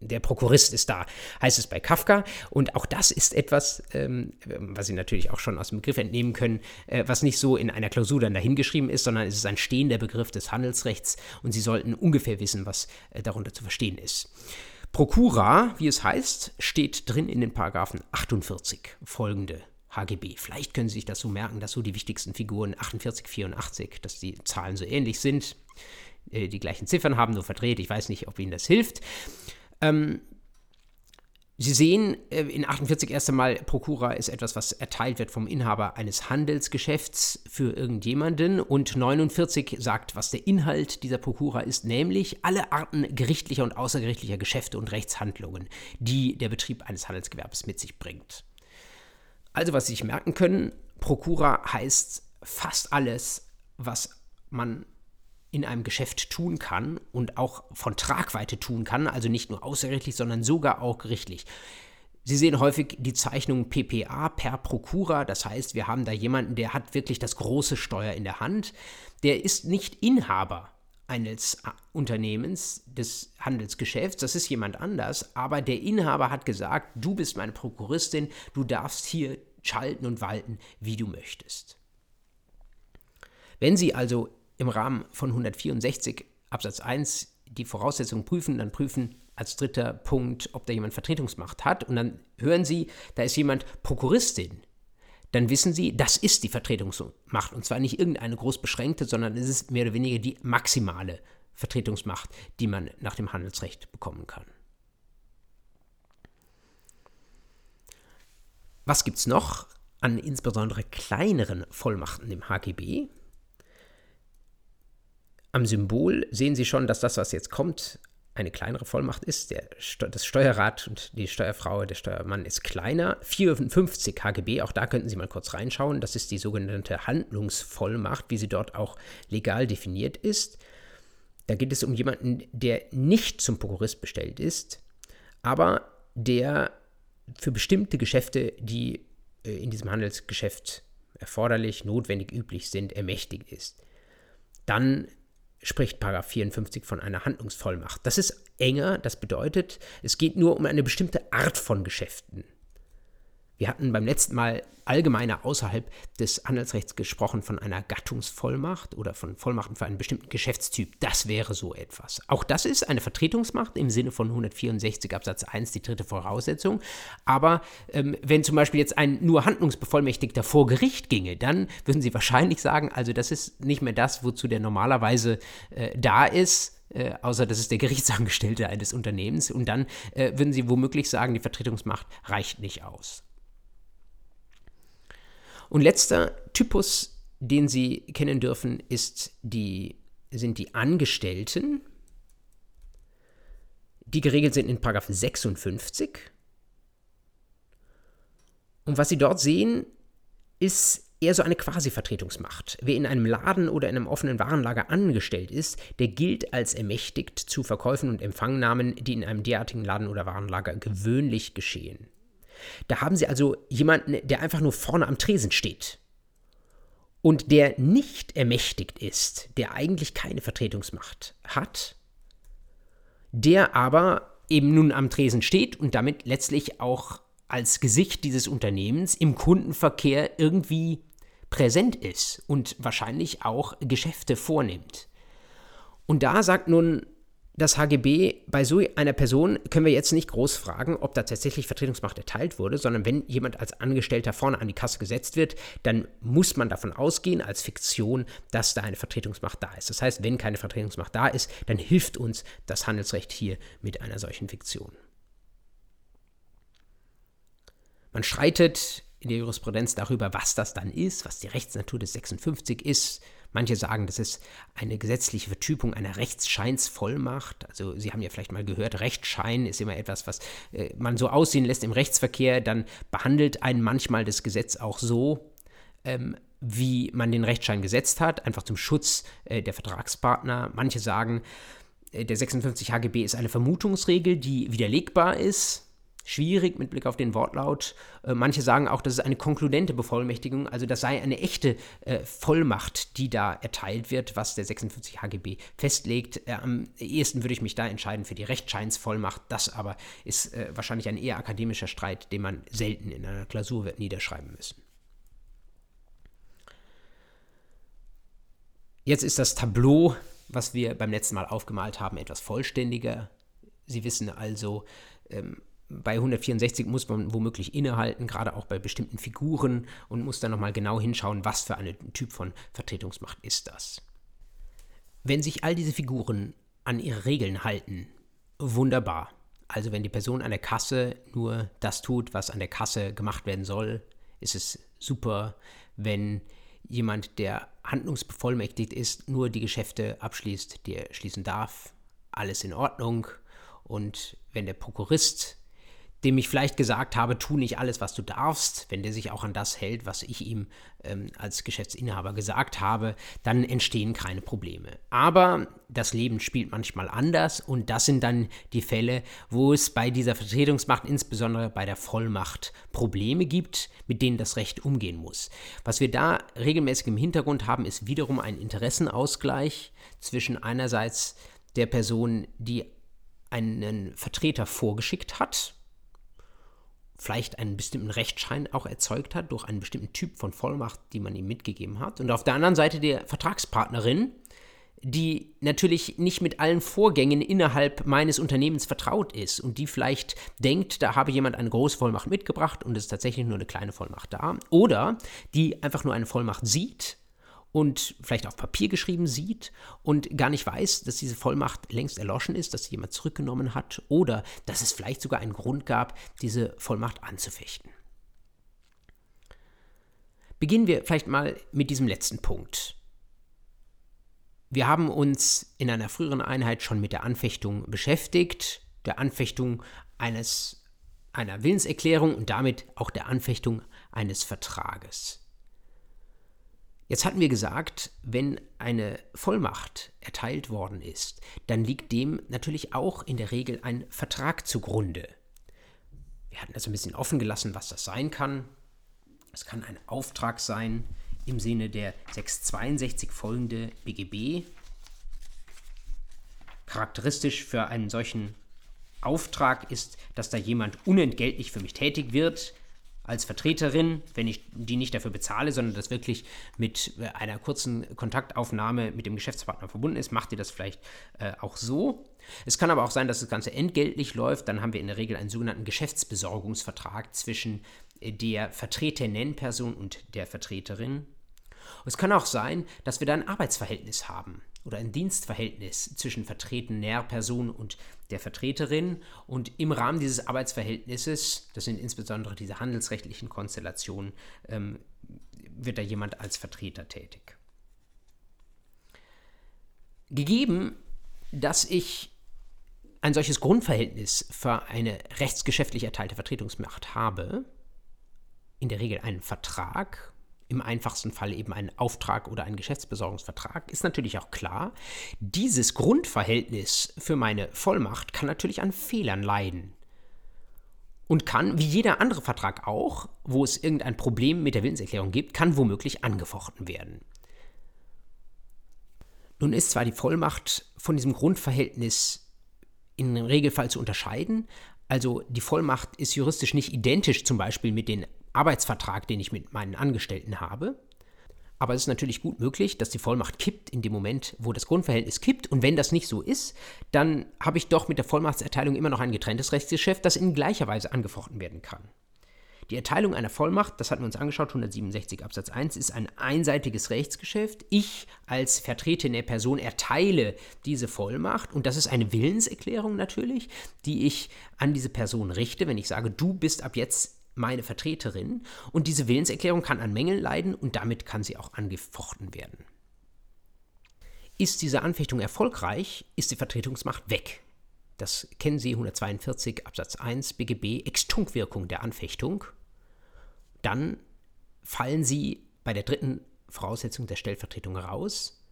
der Prokurist ist da, heißt es bei Kafka. Und auch das ist etwas, ähm, was Sie natürlich auch schon aus dem Begriff entnehmen können, äh, was nicht so in einer Klausur dann dahingeschrieben ist, sondern es ist ein stehender Begriff des Handelsrechts und Sie sollten ungefähr wissen, was äh, darunter zu verstehen ist. Prokura, wie es heißt, steht drin in den Paragraphen 48 folgende HGB. Vielleicht können Sie sich das so merken, dass so die wichtigsten Figuren 48, 84, dass die Zahlen so ähnlich sind, äh, die gleichen Ziffern haben, nur verdreht. Ich weiß nicht, ob Ihnen das hilft. Ähm, Sie sehen äh, in 48 erst einmal, Prokura ist etwas, was erteilt wird vom Inhaber eines Handelsgeschäfts für irgendjemanden und 49 sagt, was der Inhalt dieser Prokura ist, nämlich alle Arten gerichtlicher und außergerichtlicher Geschäfte und Rechtshandlungen, die der Betrieb eines Handelsgewerbes mit sich bringt. Also was Sie sich merken können, Prokura heißt fast alles, was man in einem Geschäft tun kann und auch von Tragweite tun kann, also nicht nur außergerichtlich, sondern sogar auch gerichtlich. Sie sehen häufig die Zeichnung PPA per Prokura, das heißt, wir haben da jemanden, der hat wirklich das große Steuer in der Hand, der ist nicht Inhaber eines Unternehmens, des Handelsgeschäfts, das ist jemand anders, aber der Inhaber hat gesagt, du bist meine Prokuristin, du darfst hier schalten und walten, wie du möchtest. Wenn Sie also im Rahmen von 164 Absatz 1 die Voraussetzungen prüfen, dann prüfen als dritter Punkt, ob da jemand Vertretungsmacht hat. Und dann hören Sie, da ist jemand Prokuristin. Dann wissen Sie, das ist die Vertretungsmacht. Und zwar nicht irgendeine groß beschränkte, sondern es ist mehr oder weniger die maximale Vertretungsmacht, die man nach dem Handelsrecht bekommen kann. Was gibt es noch an insbesondere kleineren Vollmachten im HGB? Am Symbol sehen Sie schon, dass das, was jetzt kommt, eine kleinere Vollmacht ist. Der, das Steuerrad und die Steuerfrau, der Steuermann ist kleiner. 54 HGB, auch da könnten Sie mal kurz reinschauen. Das ist die sogenannte Handlungsvollmacht, wie sie dort auch legal definiert ist. Da geht es um jemanden, der nicht zum Prokurist bestellt ist, aber der für bestimmte Geschäfte, die äh, in diesem Handelsgeschäft erforderlich, notwendig, üblich sind, ermächtigt ist. Dann spricht 54 von einer Handlungsvollmacht. Das ist enger, das bedeutet, es geht nur um eine bestimmte Art von Geschäften. Wir hatten beim letzten Mal allgemeiner außerhalb des Handelsrechts gesprochen von einer Gattungsvollmacht oder von Vollmachten für einen bestimmten Geschäftstyp. Das wäre so etwas. Auch das ist eine Vertretungsmacht im Sinne von 164 Absatz 1, die dritte Voraussetzung. Aber ähm, wenn zum Beispiel jetzt ein nur Handlungsbevollmächtigter vor Gericht ginge, dann würden Sie wahrscheinlich sagen, also das ist nicht mehr das, wozu der normalerweise äh, da ist. Äh, außer das ist der Gerichtsangestellte eines Unternehmens. Und dann äh, würden Sie womöglich sagen, die Vertretungsmacht reicht nicht aus. Und letzter Typus, den Sie kennen dürfen, ist die, sind die Angestellten, die geregelt sind in 56. Und was Sie dort sehen, ist eher so eine Quasi-Vertretungsmacht. Wer in einem Laden oder in einem offenen Warenlager angestellt ist, der gilt als ermächtigt zu Verkäufen und Empfangnahmen, die in einem derartigen Laden oder Warenlager gewöhnlich geschehen. Da haben sie also jemanden, der einfach nur vorne am Tresen steht und der nicht ermächtigt ist, der eigentlich keine Vertretungsmacht hat, der aber eben nun am Tresen steht und damit letztlich auch als Gesicht dieses Unternehmens im Kundenverkehr irgendwie präsent ist und wahrscheinlich auch Geschäfte vornimmt. Und da sagt nun das HGB, bei so einer Person können wir jetzt nicht groß fragen, ob da tatsächlich Vertretungsmacht erteilt wurde, sondern wenn jemand als Angestellter vorne an die Kasse gesetzt wird, dann muss man davon ausgehen, als Fiktion, dass da eine Vertretungsmacht da ist. Das heißt, wenn keine Vertretungsmacht da ist, dann hilft uns das Handelsrecht hier mit einer solchen Fiktion. Man streitet in der Jurisprudenz darüber, was das dann ist, was die Rechtsnatur des 56 ist. Manche sagen, das ist eine gesetzliche Vertypung einer Rechtsscheinsvollmacht. Also Sie haben ja vielleicht mal gehört, Rechtsschein ist immer etwas, was äh, man so aussehen lässt im Rechtsverkehr. Dann behandelt einen manchmal das Gesetz auch so. Ähm, wie man den Rechtsschein gesetzt hat, einfach zum Schutz äh, der Vertragspartner. Manche sagen, äh, der 56 HGB ist eine Vermutungsregel, die widerlegbar ist. Schwierig mit Blick auf den Wortlaut. Äh, manche sagen auch, das ist eine konkludente Bevollmächtigung, also das sei eine echte äh, Vollmacht, die da erteilt wird, was der 56 HGB festlegt. Äh, am ehesten würde ich mich da entscheiden für die Rechtscheinsvollmacht. Das aber ist äh, wahrscheinlich ein eher akademischer Streit, den man selten in einer Klausur wird niederschreiben müssen. Jetzt ist das Tableau, was wir beim letzten Mal aufgemalt haben, etwas vollständiger. Sie wissen also, ähm, bei 164 muss man womöglich innehalten, gerade auch bei bestimmten Figuren und muss dann nochmal genau hinschauen, was für ein Typ von Vertretungsmacht ist das. Wenn sich all diese Figuren an ihre Regeln halten, wunderbar. Also wenn die Person an der Kasse nur das tut, was an der Kasse gemacht werden soll, ist es super. Wenn jemand, der handlungsbevollmächtigt ist, nur die Geschäfte abschließt, die er schließen darf, alles in Ordnung. Und wenn der Prokurist dem ich vielleicht gesagt habe, tu nicht alles, was du darfst, wenn der sich auch an das hält, was ich ihm ähm, als Geschäftsinhaber gesagt habe, dann entstehen keine Probleme. Aber das Leben spielt manchmal anders und das sind dann die Fälle, wo es bei dieser Vertretungsmacht, insbesondere bei der Vollmacht, Probleme gibt, mit denen das Recht umgehen muss. Was wir da regelmäßig im Hintergrund haben, ist wiederum ein Interessenausgleich zwischen einerseits der Person, die einen Vertreter vorgeschickt hat, vielleicht einen bestimmten Rechtsschein auch erzeugt hat durch einen bestimmten Typ von Vollmacht, die man ihm mitgegeben hat. Und auf der anderen Seite der Vertragspartnerin, die natürlich nicht mit allen Vorgängen innerhalb meines Unternehmens vertraut ist und die vielleicht denkt, da habe jemand eine große Vollmacht mitgebracht und es ist tatsächlich nur eine kleine Vollmacht da. Oder die einfach nur eine Vollmacht sieht und vielleicht auf Papier geschrieben sieht und gar nicht weiß, dass diese Vollmacht längst erloschen ist, dass sie jemand zurückgenommen hat oder dass es vielleicht sogar einen Grund gab, diese Vollmacht anzufechten. Beginnen wir vielleicht mal mit diesem letzten Punkt. Wir haben uns in einer früheren Einheit schon mit der Anfechtung beschäftigt, der Anfechtung eines, einer Willenserklärung und damit auch der Anfechtung eines Vertrages. Jetzt hatten wir gesagt, wenn eine Vollmacht erteilt worden ist, dann liegt dem natürlich auch in der Regel ein Vertrag zugrunde. Wir hatten also ein bisschen offen gelassen, was das sein kann. Es kann ein Auftrag sein im Sinne der 662 folgende BGB. Charakteristisch für einen solchen Auftrag ist, dass da jemand unentgeltlich für mich tätig wird, als Vertreterin, wenn ich die nicht dafür bezahle, sondern das wirklich mit äh, einer kurzen Kontaktaufnahme mit dem Geschäftspartner verbunden ist, macht ihr das vielleicht äh, auch so. Es kann aber auch sein, dass das Ganze entgeltlich läuft. Dann haben wir in der Regel einen sogenannten Geschäftsbesorgungsvertrag zwischen äh, der vertretenen Person und der Vertreterin. Es kann auch sein, dass wir da ein Arbeitsverhältnis haben oder ein Dienstverhältnis zwischen vertretener Person und der Vertreterin. Und im Rahmen dieses Arbeitsverhältnisses, das sind insbesondere diese handelsrechtlichen Konstellationen, ähm, wird da jemand als Vertreter tätig. Gegeben, dass ich ein solches Grundverhältnis für eine rechtsgeschäftlich erteilte Vertretungsmacht habe, in der Regel einen Vertrag im einfachsten Fall eben einen Auftrag oder einen Geschäftsbesorgungsvertrag, ist natürlich auch klar, dieses Grundverhältnis für meine Vollmacht kann natürlich an Fehlern leiden. Und kann, wie jeder andere Vertrag auch, wo es irgendein Problem mit der Willenserklärung gibt, kann womöglich angefochten werden. Nun ist zwar die Vollmacht von diesem Grundverhältnis im Regelfall zu unterscheiden, also die Vollmacht ist juristisch nicht identisch zum Beispiel mit den Arbeitsvertrag, den ich mit meinen Angestellten habe. Aber es ist natürlich gut möglich, dass die Vollmacht kippt in dem Moment, wo das Grundverhältnis kippt. Und wenn das nicht so ist, dann habe ich doch mit der Vollmachtserteilung immer noch ein getrenntes Rechtsgeschäft, das in gleicher Weise angefochten werden kann. Die Erteilung einer Vollmacht, das hatten wir uns angeschaut, 167 Absatz 1, ist ein einseitiges Rechtsgeschäft. Ich als vertretene Person erteile diese Vollmacht und das ist eine Willenserklärung natürlich, die ich an diese Person richte, wenn ich sage, du bist ab jetzt meine Vertreterin und diese Willenserklärung kann an Mängeln leiden und damit kann sie auch angefochten werden. Ist diese Anfechtung erfolgreich, ist die Vertretungsmacht weg. Das kennen Sie 142 Absatz 1 BGB, Extunkwirkung der Anfechtung. Dann fallen Sie bei der dritten Voraussetzung der Stellvertretung raus.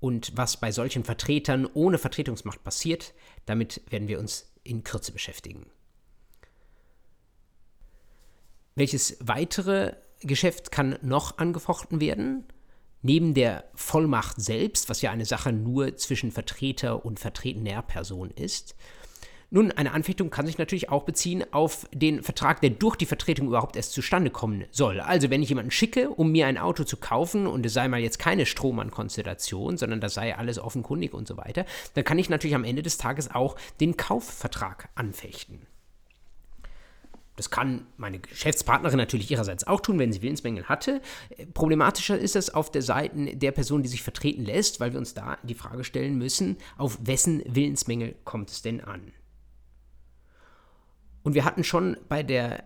Und was bei solchen Vertretern ohne Vertretungsmacht passiert, damit werden wir uns in Kürze beschäftigen. Welches weitere Geschäft kann noch angefochten werden? Neben der Vollmacht selbst, was ja eine Sache nur zwischen Vertreter und vertretener Person ist, nun, eine Anfechtung kann sich natürlich auch beziehen auf den Vertrag, der durch die Vertretung überhaupt erst zustande kommen soll. Also, wenn ich jemanden schicke, um mir ein Auto zu kaufen und es sei mal jetzt keine Strohmann-Konstellation, sondern das sei alles offenkundig und so weiter, dann kann ich natürlich am Ende des Tages auch den Kaufvertrag anfechten. Das kann meine Geschäftspartnerin natürlich ihrerseits auch tun, wenn sie Willensmängel hatte. Problematischer ist es auf der Seite der Person, die sich vertreten lässt, weil wir uns da die Frage stellen müssen, auf wessen Willensmängel kommt es denn an? Und wir hatten schon bei der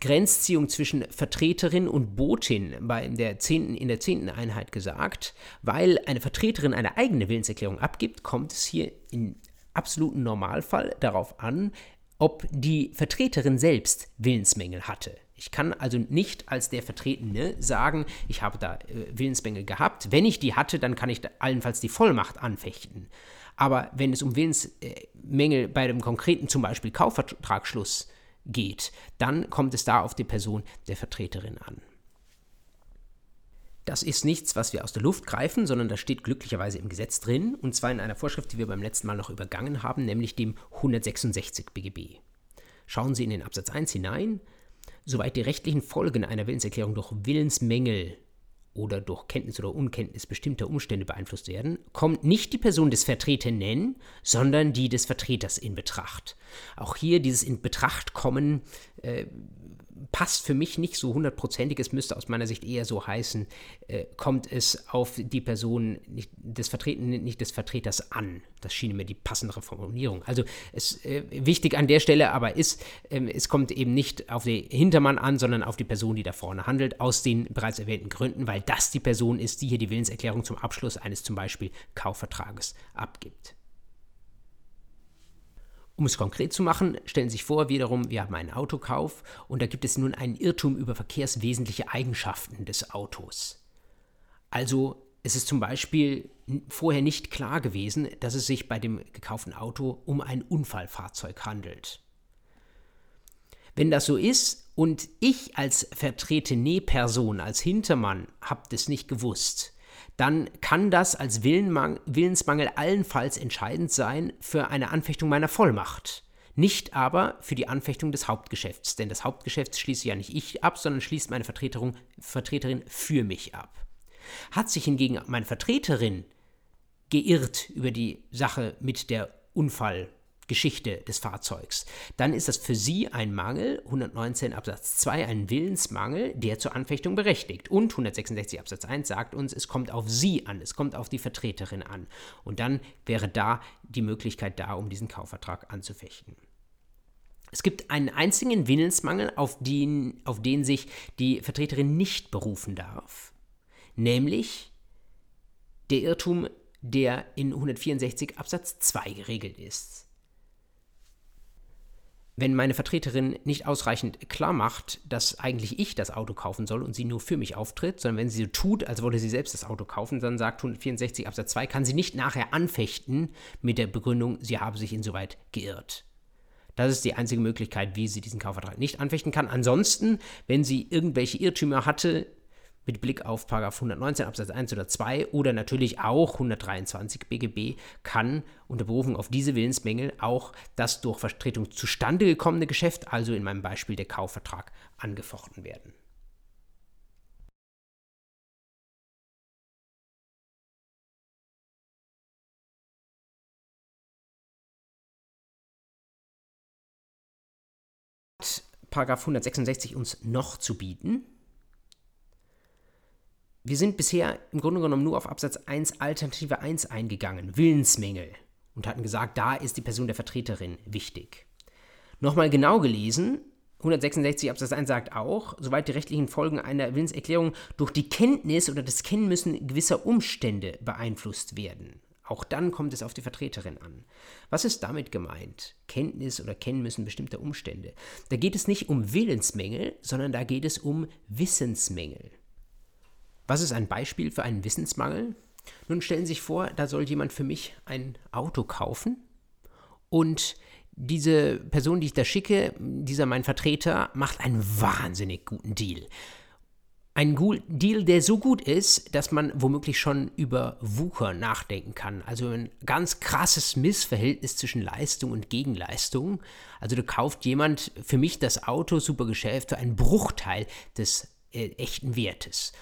Grenzziehung zwischen Vertreterin und Botin bei der zehnten, in der zehnten Einheit gesagt, weil eine Vertreterin eine eigene Willenserklärung abgibt, kommt es hier im absoluten Normalfall darauf an, ob die Vertreterin selbst Willensmängel hatte. Ich kann also nicht als der Vertretene sagen, ich habe da äh, Willensmängel gehabt. Wenn ich die hatte, dann kann ich allenfalls die Vollmacht anfechten. Aber wenn es um Willensmängel bei dem konkreten zum Beispiel Kaufvertragsschluss geht, dann kommt es da auf die Person der Vertreterin an. Das ist nichts, was wir aus der Luft greifen, sondern das steht glücklicherweise im Gesetz drin, und zwar in einer Vorschrift, die wir beim letzten Mal noch übergangen haben, nämlich dem 166 BGB. Schauen Sie in den Absatz 1 hinein. Soweit die rechtlichen Folgen einer Willenserklärung durch Willensmängel oder durch Kenntnis oder Unkenntnis bestimmter Umstände beeinflusst werden, kommt nicht die Person des Vertretenen, sondern die des Vertreters in Betracht. Auch hier dieses in Betracht kommen äh, passt für mich nicht so hundertprozentig. Es müsste aus meiner Sicht eher so heißen, äh, kommt es auf die Person nicht des Vertretenen, nicht des Vertreters an. Das schien mir die passendere Formulierung. Also es, äh, wichtig an der Stelle aber ist, äh, es kommt eben nicht auf den Hintermann an, sondern auf die Person, die da vorne handelt, aus den bereits erwähnten Gründen, weil das die Person ist, die hier die Willenserklärung zum Abschluss eines zum Beispiel Kaufvertrages abgibt. Um es konkret zu machen, stellen Sie sich vor, wiederum, wir haben einen Autokauf und da gibt es nun einen Irrtum über verkehrswesentliche Eigenschaften des Autos. Also es ist zum Beispiel vorher nicht klar gewesen, dass es sich bei dem gekauften Auto um ein Unfallfahrzeug handelt. Wenn das so ist und ich als vertretene Person, als Hintermann, habe das nicht gewusst, dann kann das als Willensmangel allenfalls entscheidend sein für eine Anfechtung meiner Vollmacht. Nicht aber für die Anfechtung des Hauptgeschäfts, denn das Hauptgeschäft schließe ja nicht ich ab, sondern schließt meine Vertreterin für mich ab. Hat sich hingegen meine Vertreterin geirrt über die Sache mit der Unfall, Geschichte des Fahrzeugs, dann ist das für Sie ein Mangel, 119 Absatz 2 ein Willensmangel, der zur Anfechtung berechtigt. Und 166 Absatz 1 sagt uns, es kommt auf Sie an, es kommt auf die Vertreterin an. Und dann wäre da die Möglichkeit da, um diesen Kaufvertrag anzufechten. Es gibt einen einzigen Willensmangel, auf den, auf den sich die Vertreterin nicht berufen darf, nämlich der Irrtum, der in 164 Absatz 2 geregelt ist wenn meine Vertreterin nicht ausreichend klar macht, dass eigentlich ich das Auto kaufen soll und sie nur für mich auftritt, sondern wenn sie so tut, als wolle sie selbst das Auto kaufen, dann sagt 164 Absatz 2, kann sie nicht nachher anfechten mit der Begründung, sie habe sich insoweit geirrt. Das ist die einzige Möglichkeit, wie sie diesen Kaufvertrag nicht anfechten kann. Ansonsten, wenn sie irgendwelche Irrtümer hatte, mit Blick auf 119 Absatz 1 oder 2 oder natürlich auch 123 BGB kann unter Berufung auf diese Willensmängel auch das durch Vertretung zustande gekommene Geschäft, also in meinem Beispiel der Kaufvertrag, angefochten werden. Paragraph 166 uns noch zu bieten? Wir sind bisher im Grunde genommen nur auf Absatz 1 Alternative 1 eingegangen, Willensmängel, und hatten gesagt, da ist die Person der Vertreterin wichtig. Nochmal genau gelesen, 166 Absatz 1 sagt auch, soweit die rechtlichen Folgen einer Willenserklärung durch die Kenntnis oder das Kennenmüssen gewisser Umstände beeinflusst werden. Auch dann kommt es auf die Vertreterin an. Was ist damit gemeint? Kenntnis oder Kennenmüssen bestimmter Umstände. Da geht es nicht um Willensmängel, sondern da geht es um Wissensmängel. Was ist ein Beispiel für einen Wissensmangel? Nun stellen Sie sich vor, da soll jemand für mich ein Auto kaufen und diese Person, die ich da schicke, dieser mein Vertreter, macht einen wahnsinnig guten Deal. Ein Deal, der so gut ist, dass man womöglich schon über Wucher nachdenken kann. Also ein ganz krasses Missverhältnis zwischen Leistung und Gegenleistung. Also da kauft jemand für mich das Auto, super Geschäft, für einen Bruchteil des äh, echten Wertes.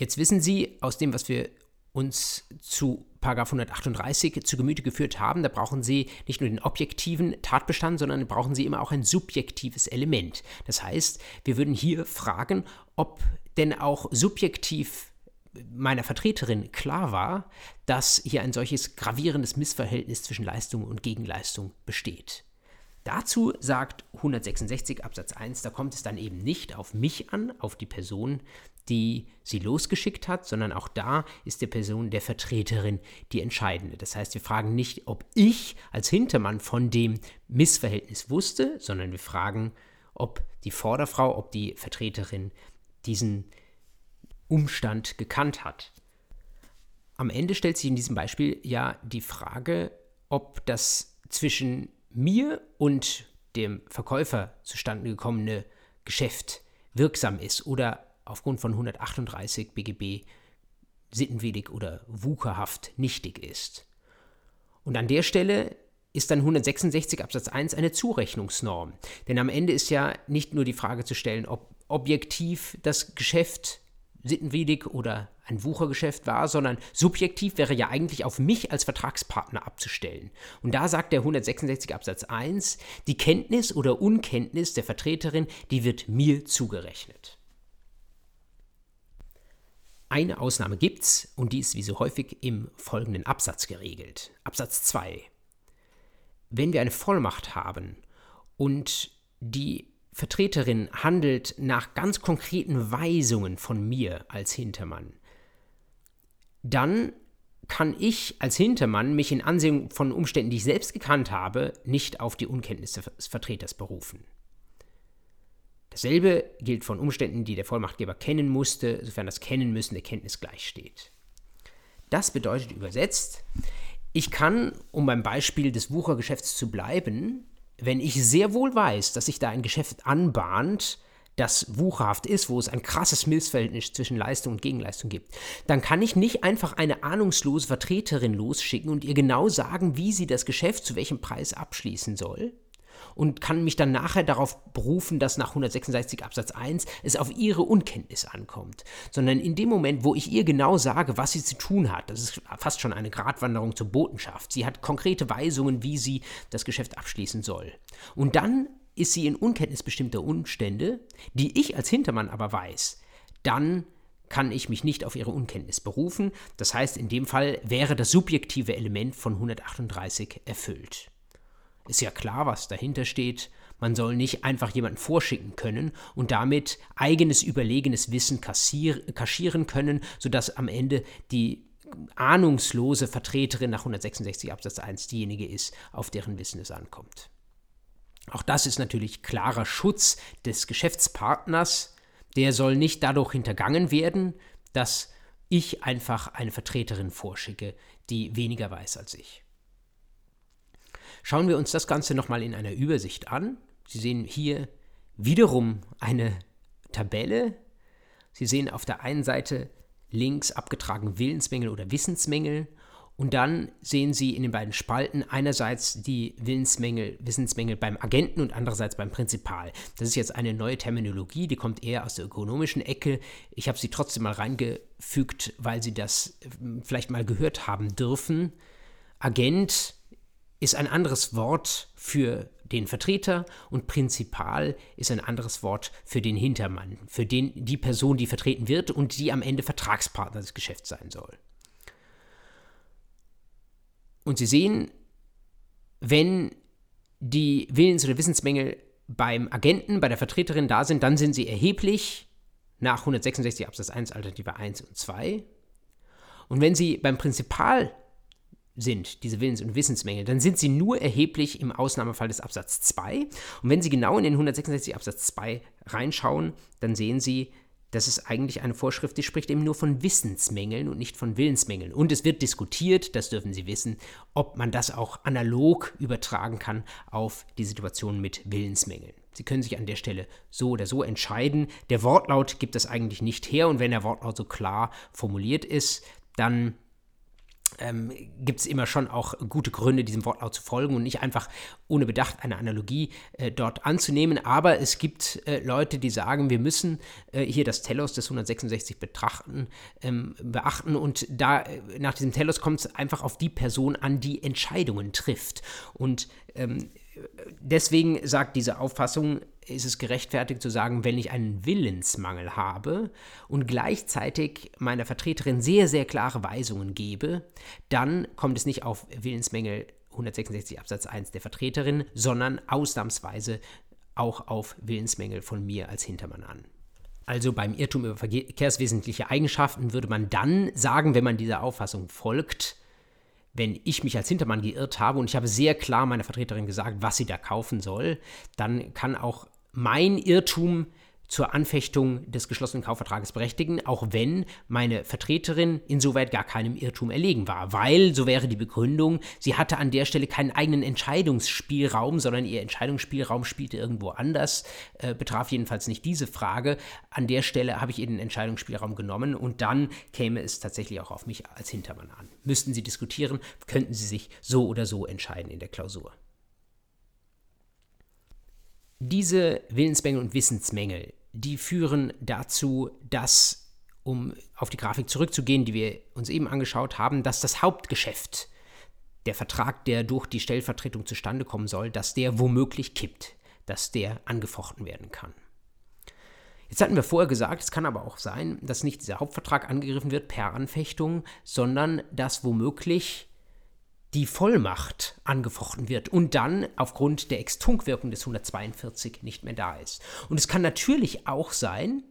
Jetzt wissen Sie aus dem, was wir uns zu 138 zu Gemüte geführt haben, da brauchen Sie nicht nur den objektiven Tatbestand, sondern brauchen Sie immer auch ein subjektives Element. Das heißt, wir würden hier fragen, ob denn auch subjektiv meiner Vertreterin klar war, dass hier ein solches gravierendes Missverhältnis zwischen Leistung und Gegenleistung besteht. Dazu sagt 166 Absatz 1, da kommt es dann eben nicht auf mich an, auf die Person, die sie losgeschickt hat, sondern auch da ist der Person der Vertreterin die entscheidende. Das heißt, wir fragen nicht, ob ich als Hintermann von dem Missverhältnis wusste, sondern wir fragen, ob die Vorderfrau, ob die Vertreterin diesen Umstand gekannt hat. Am Ende stellt sich in diesem Beispiel ja die Frage, ob das zwischen mir und dem Verkäufer zustande gekommene Geschäft wirksam ist oder aufgrund von 138 BGB sittenwidrig oder wucherhaft nichtig ist. Und an der Stelle ist dann 166 Absatz 1 eine Zurechnungsnorm. Denn am Ende ist ja nicht nur die Frage zu stellen, ob objektiv das Geschäft sittenwidrig oder ein Wuchergeschäft war, sondern subjektiv wäre ja eigentlich auf mich als Vertragspartner abzustellen. Und da sagt der 166 Absatz 1, die Kenntnis oder Unkenntnis der Vertreterin, die wird mir zugerechnet. Eine Ausnahme gibt's und die ist wie so häufig im folgenden Absatz geregelt. Absatz 2. Wenn wir eine Vollmacht haben und die Vertreterin handelt nach ganz konkreten Weisungen von mir als Hintermann, dann kann ich als Hintermann mich in Ansehung von Umständen, die ich selbst gekannt habe, nicht auf die Unkenntnis des Vertreters berufen. Dasselbe gilt von Umständen, die der Vollmachtgeber kennen musste, sofern das Kennen müssen der Kenntnis gleichsteht. Das bedeutet übersetzt, ich kann, um beim Beispiel des Wuchergeschäfts zu bleiben, wenn ich sehr wohl weiß, dass sich da ein Geschäft anbahnt, das wucherhaft ist, wo es ein krasses Missverhältnis zwischen Leistung und Gegenleistung gibt, dann kann ich nicht einfach eine ahnungslose Vertreterin losschicken und ihr genau sagen, wie sie das Geschäft zu welchem Preis abschließen soll, und kann mich dann nachher darauf berufen, dass nach 166 Absatz 1 es auf ihre Unkenntnis ankommt, sondern in dem Moment, wo ich ihr genau sage, was sie zu tun hat, das ist fast schon eine Gratwanderung zur Botenschaft. Sie hat konkrete Weisungen, wie sie das Geschäft abschließen soll. Und dann ist sie in Unkenntnis bestimmter Umstände, die ich als Hintermann aber weiß. Dann kann ich mich nicht auf ihre Unkenntnis berufen. Das heißt, in dem Fall wäre das subjektive Element von 138 erfüllt. Ist ja klar, was dahinter steht. Man soll nicht einfach jemanden vorschicken können und damit eigenes überlegenes Wissen kaschieren können, sodass am Ende die ahnungslose Vertreterin nach 166 Absatz 1 diejenige ist, auf deren Wissen es ankommt. Auch das ist natürlich klarer Schutz des Geschäftspartners. Der soll nicht dadurch hintergangen werden, dass ich einfach eine Vertreterin vorschicke, die weniger weiß als ich. Schauen wir uns das Ganze nochmal in einer Übersicht an. Sie sehen hier wiederum eine Tabelle. Sie sehen auf der einen Seite links abgetragen Willensmängel oder Wissensmängel und dann sehen Sie in den beiden Spalten einerseits die Willensmängel, Wissensmängel beim Agenten und andererseits beim Prinzipal. Das ist jetzt eine neue Terminologie, die kommt eher aus der ökonomischen Ecke. Ich habe sie trotzdem mal reingefügt, weil Sie das äh, vielleicht mal gehört haben dürfen. Agent ist ein anderes Wort für den Vertreter und Prinzipal ist ein anderes Wort für den Hintermann, für den, die Person, die vertreten wird und die am Ende Vertragspartner des Geschäfts sein soll. Und Sie sehen, wenn die Willens- oder Wissensmängel beim Agenten, bei der Vertreterin da sind, dann sind sie erheblich nach 166 Absatz 1 Alternative 1 und 2. Und wenn sie beim Prinzipal sind, diese Willens- und Wissensmängel, dann sind sie nur erheblich im Ausnahmefall des Absatz 2. Und wenn Sie genau in den 166 Absatz 2 reinschauen, dann sehen Sie, das ist eigentlich eine Vorschrift, die spricht eben nur von Wissensmängeln und nicht von Willensmängeln. Und es wird diskutiert, das dürfen Sie wissen, ob man das auch analog übertragen kann auf die Situation mit Willensmängeln. Sie können sich an der Stelle so oder so entscheiden. Der Wortlaut gibt das eigentlich nicht her und wenn der Wortlaut so klar formuliert ist, dann ähm, gibt es immer schon auch gute Gründe, diesem Wortlaut zu folgen und nicht einfach ohne Bedacht eine Analogie äh, dort anzunehmen. Aber es gibt äh, Leute, die sagen, wir müssen äh, hier das Telos des 166 betrachten, ähm, beachten und da äh, nach diesem Telos kommt es einfach auf die Person an, die Entscheidungen trifft. Und ähm, deswegen sagt diese Auffassung, ist es gerechtfertigt zu sagen, wenn ich einen Willensmangel habe und gleichzeitig meiner Vertreterin sehr, sehr klare Weisungen gebe, dann kommt es nicht auf Willensmängel 166 Absatz 1 der Vertreterin, sondern ausnahmsweise auch auf Willensmängel von mir als Hintermann an. Also beim Irrtum über verkehrswesentliche Eigenschaften würde man dann sagen, wenn man dieser Auffassung folgt, wenn ich mich als Hintermann geirrt habe und ich habe sehr klar meiner Vertreterin gesagt, was sie da kaufen soll, dann kann auch mein Irrtum zur Anfechtung des geschlossenen Kaufvertrages berechtigen, auch wenn meine Vertreterin insoweit gar keinem Irrtum erlegen war. Weil, so wäre die Begründung, sie hatte an der Stelle keinen eigenen Entscheidungsspielraum, sondern ihr Entscheidungsspielraum spielte irgendwo anders, äh, betraf jedenfalls nicht diese Frage. An der Stelle habe ich ihr den Entscheidungsspielraum genommen und dann käme es tatsächlich auch auf mich als Hintermann an. Müssten Sie diskutieren, könnten Sie sich so oder so entscheiden in der Klausur. Diese Willensmängel und Wissensmängel, die führen dazu, dass, um auf die Grafik zurückzugehen, die wir uns eben angeschaut haben, dass das Hauptgeschäft, der Vertrag, der durch die Stellvertretung zustande kommen soll, dass der womöglich kippt, dass der angefochten werden kann. Jetzt hatten wir vorher gesagt, es kann aber auch sein, dass nicht dieser Hauptvertrag angegriffen wird per Anfechtung, sondern dass womöglich die Vollmacht angefochten wird und dann aufgrund der Extunkwirkung des 142 nicht mehr da ist. Und es kann natürlich auch sein,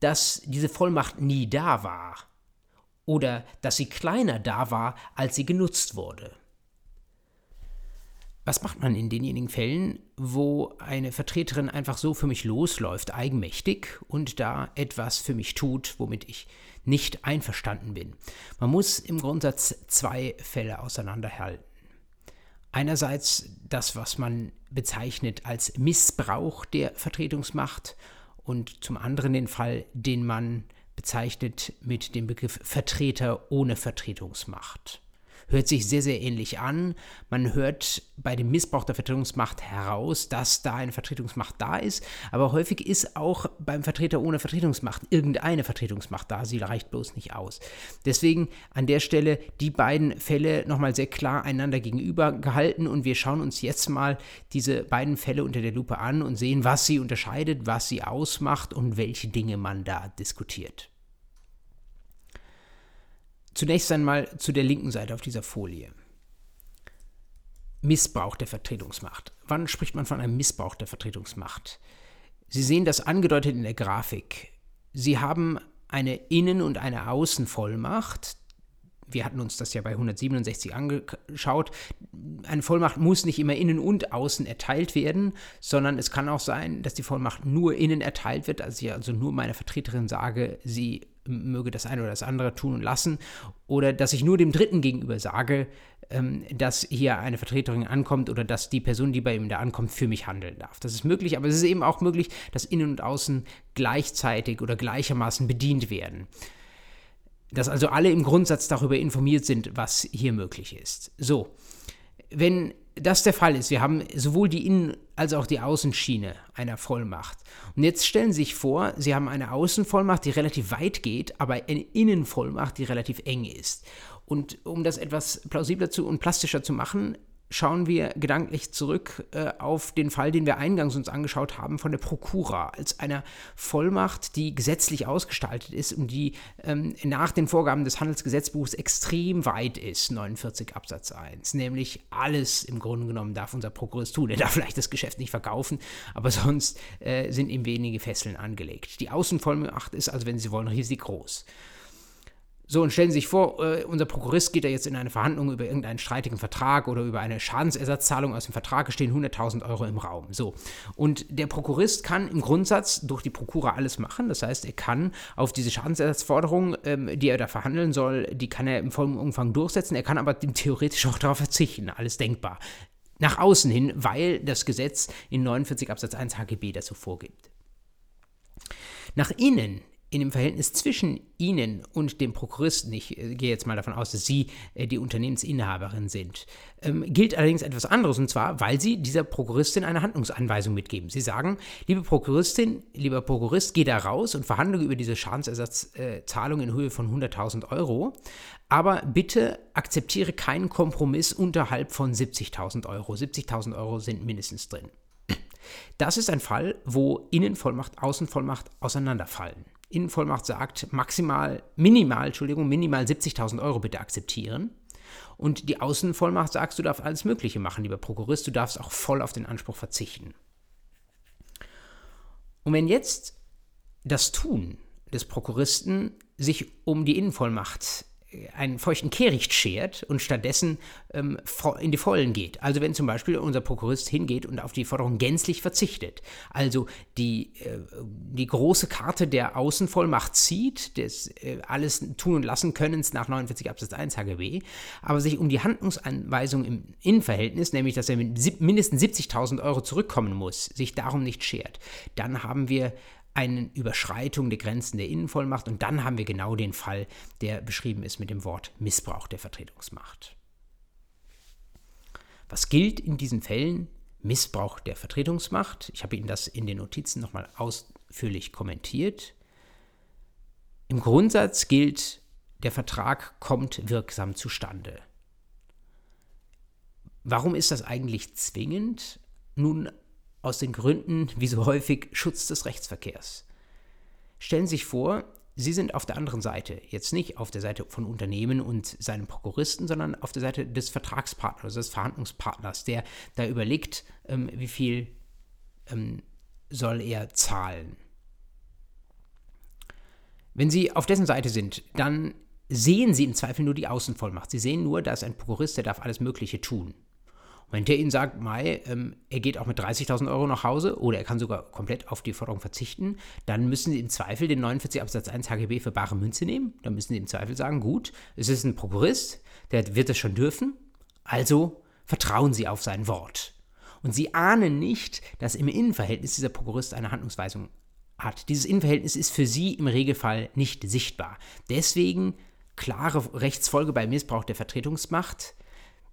dass diese Vollmacht nie da war oder dass sie kleiner da war, als sie genutzt wurde. Was macht man in denjenigen Fällen, wo eine Vertreterin einfach so für mich losläuft, eigenmächtig und da etwas für mich tut, womit ich nicht einverstanden bin. Man muss im Grundsatz zwei Fälle auseinanderhalten. Einerseits das, was man bezeichnet als Missbrauch der Vertretungsmacht und zum anderen den Fall, den man bezeichnet mit dem Begriff Vertreter ohne Vertretungsmacht hört sich sehr, sehr ähnlich an. Man hört bei dem Missbrauch der Vertretungsmacht heraus, dass da eine Vertretungsmacht da ist, aber häufig ist auch beim Vertreter ohne Vertretungsmacht irgendeine Vertretungsmacht da, sie reicht bloß nicht aus. Deswegen an der Stelle die beiden Fälle nochmal sehr klar einander gegenüber gehalten und wir schauen uns jetzt mal diese beiden Fälle unter der Lupe an und sehen, was sie unterscheidet, was sie ausmacht und welche Dinge man da diskutiert. Zunächst einmal zu der linken Seite auf dieser Folie. Missbrauch der Vertretungsmacht. Wann spricht man von einem Missbrauch der Vertretungsmacht? Sie sehen das angedeutet in der Grafik. Sie haben eine Innen- und eine Außenvollmacht. Wir hatten uns das ja bei 167 angeschaut. Eine Vollmacht muss nicht immer innen und außen erteilt werden, sondern es kann auch sein, dass die Vollmacht nur innen erteilt wird, also ich also nur meiner Vertreterin sage, sie möge das eine oder das andere tun und lassen, oder dass ich nur dem Dritten gegenüber sage, ähm, dass hier eine Vertreterin ankommt oder dass die Person, die bei ihm da ankommt, für mich handeln darf. Das ist möglich, aber es ist eben auch möglich, dass Innen und Außen gleichzeitig oder gleichermaßen bedient werden. Dass also alle im Grundsatz darüber informiert sind, was hier möglich ist. So, wenn das der Fall ist, wir haben sowohl die Innen- als auch die Außenschiene einer Vollmacht. Und jetzt stellen Sie sich vor, Sie haben eine Außenvollmacht, die relativ weit geht, aber eine Innenvollmacht, die relativ eng ist. Und um das etwas plausibler zu und plastischer zu machen, schauen wir gedanklich zurück äh, auf den Fall, den wir eingangs uns angeschaut haben von der Prokura als einer Vollmacht, die gesetzlich ausgestaltet ist und die ähm, nach den Vorgaben des Handelsgesetzbuchs extrem weit ist, 49 Absatz 1. Nämlich alles im Grunde genommen darf unser Prokurist tun. Er darf vielleicht das Geschäft nicht verkaufen, aber sonst äh, sind ihm wenige Fesseln angelegt. Die Außenvollmacht ist also, wenn Sie wollen, riesig groß. So, und stellen Sie sich vor, äh, unser Prokurist geht da jetzt in eine Verhandlung über irgendeinen streitigen Vertrag oder über eine Schadensersatzzahlung aus dem Vertrag, stehen 100.000 Euro im Raum. So, und der Prokurist kann im Grundsatz durch die Prokura alles machen. Das heißt, er kann auf diese Schadensersatzforderung, ähm, die er da verhandeln soll, die kann er im vollen Umfang durchsetzen. Er kann aber theoretisch auch darauf verzichten. Alles denkbar. Nach außen hin, weil das Gesetz in 49 Absatz 1 HGB so vorgibt. Nach innen in dem Verhältnis zwischen Ihnen und dem Prokuristen, ich äh, gehe jetzt mal davon aus, dass Sie äh, die Unternehmensinhaberin sind, ähm, gilt allerdings etwas anderes, und zwar, weil Sie dieser Prokuristin eine Handlungsanweisung mitgeben. Sie sagen, liebe Prokuristin, lieber Prokurist, geh da raus und verhandle über diese Schadensersatzzahlung äh, in Höhe von 100.000 Euro, aber bitte akzeptiere keinen Kompromiss unterhalb von 70.000 Euro. 70.000 Euro sind mindestens drin. Das ist ein Fall, wo Innenvollmacht, Außenvollmacht auseinanderfallen. Innenvollmacht sagt, maximal, minimal, Entschuldigung, minimal 70.000 Euro bitte akzeptieren. Und die Außenvollmacht sagt, du darfst alles Mögliche machen, lieber Prokurist, du darfst auch voll auf den Anspruch verzichten. Und wenn jetzt das Tun des Prokuristen sich um die Innenvollmacht einen feuchten Kehricht schert und stattdessen ähm, in die Vollen geht. Also wenn zum Beispiel unser Prokurist hingeht und auf die Forderung gänzlich verzichtet, also die, äh, die große Karte der Außenvollmacht zieht, des äh, alles tun und lassen Könnens nach 49 Absatz 1 HGB, aber sich um die Handlungsanweisung im Innenverhältnis, nämlich dass er mit mindestens 70.000 Euro zurückkommen muss, sich darum nicht schert, dann haben wir eine Überschreitung der Grenzen der Innenvollmacht und dann haben wir genau den Fall, der beschrieben ist mit dem Wort Missbrauch der Vertretungsmacht. Was gilt in diesen Fällen? Missbrauch der Vertretungsmacht. Ich habe Ihnen das in den Notizen nochmal ausführlich kommentiert. Im Grundsatz gilt, der Vertrag kommt wirksam zustande. Warum ist das eigentlich zwingend? Nun, aus den Gründen, wie so häufig, Schutz des Rechtsverkehrs. Stellen Sie sich vor, Sie sind auf der anderen Seite, jetzt nicht auf der Seite von Unternehmen und seinem Prokuristen, sondern auf der Seite des Vertragspartners, des Verhandlungspartners, der da überlegt, ähm, wie viel ähm, soll er zahlen. Wenn Sie auf dessen Seite sind, dann sehen Sie im Zweifel nur die Außenvollmacht. Sie sehen nur, da ist ein Prokurist, der darf alles Mögliche tun. Wenn der Ihnen sagt, Mai, ähm, er geht auch mit 30.000 Euro nach Hause oder er kann sogar komplett auf die Forderung verzichten, dann müssen Sie im Zweifel den 49 Absatz 1 HGB für bare Münze nehmen. Dann müssen Sie im Zweifel sagen, gut, es ist ein Prokurist, der wird es schon dürfen, also vertrauen Sie auf sein Wort. Und Sie ahnen nicht, dass im Innenverhältnis dieser Prokurist eine Handlungsweisung hat. Dieses Innenverhältnis ist für Sie im Regelfall nicht sichtbar. Deswegen klare Rechtsfolge bei Missbrauch der Vertretungsmacht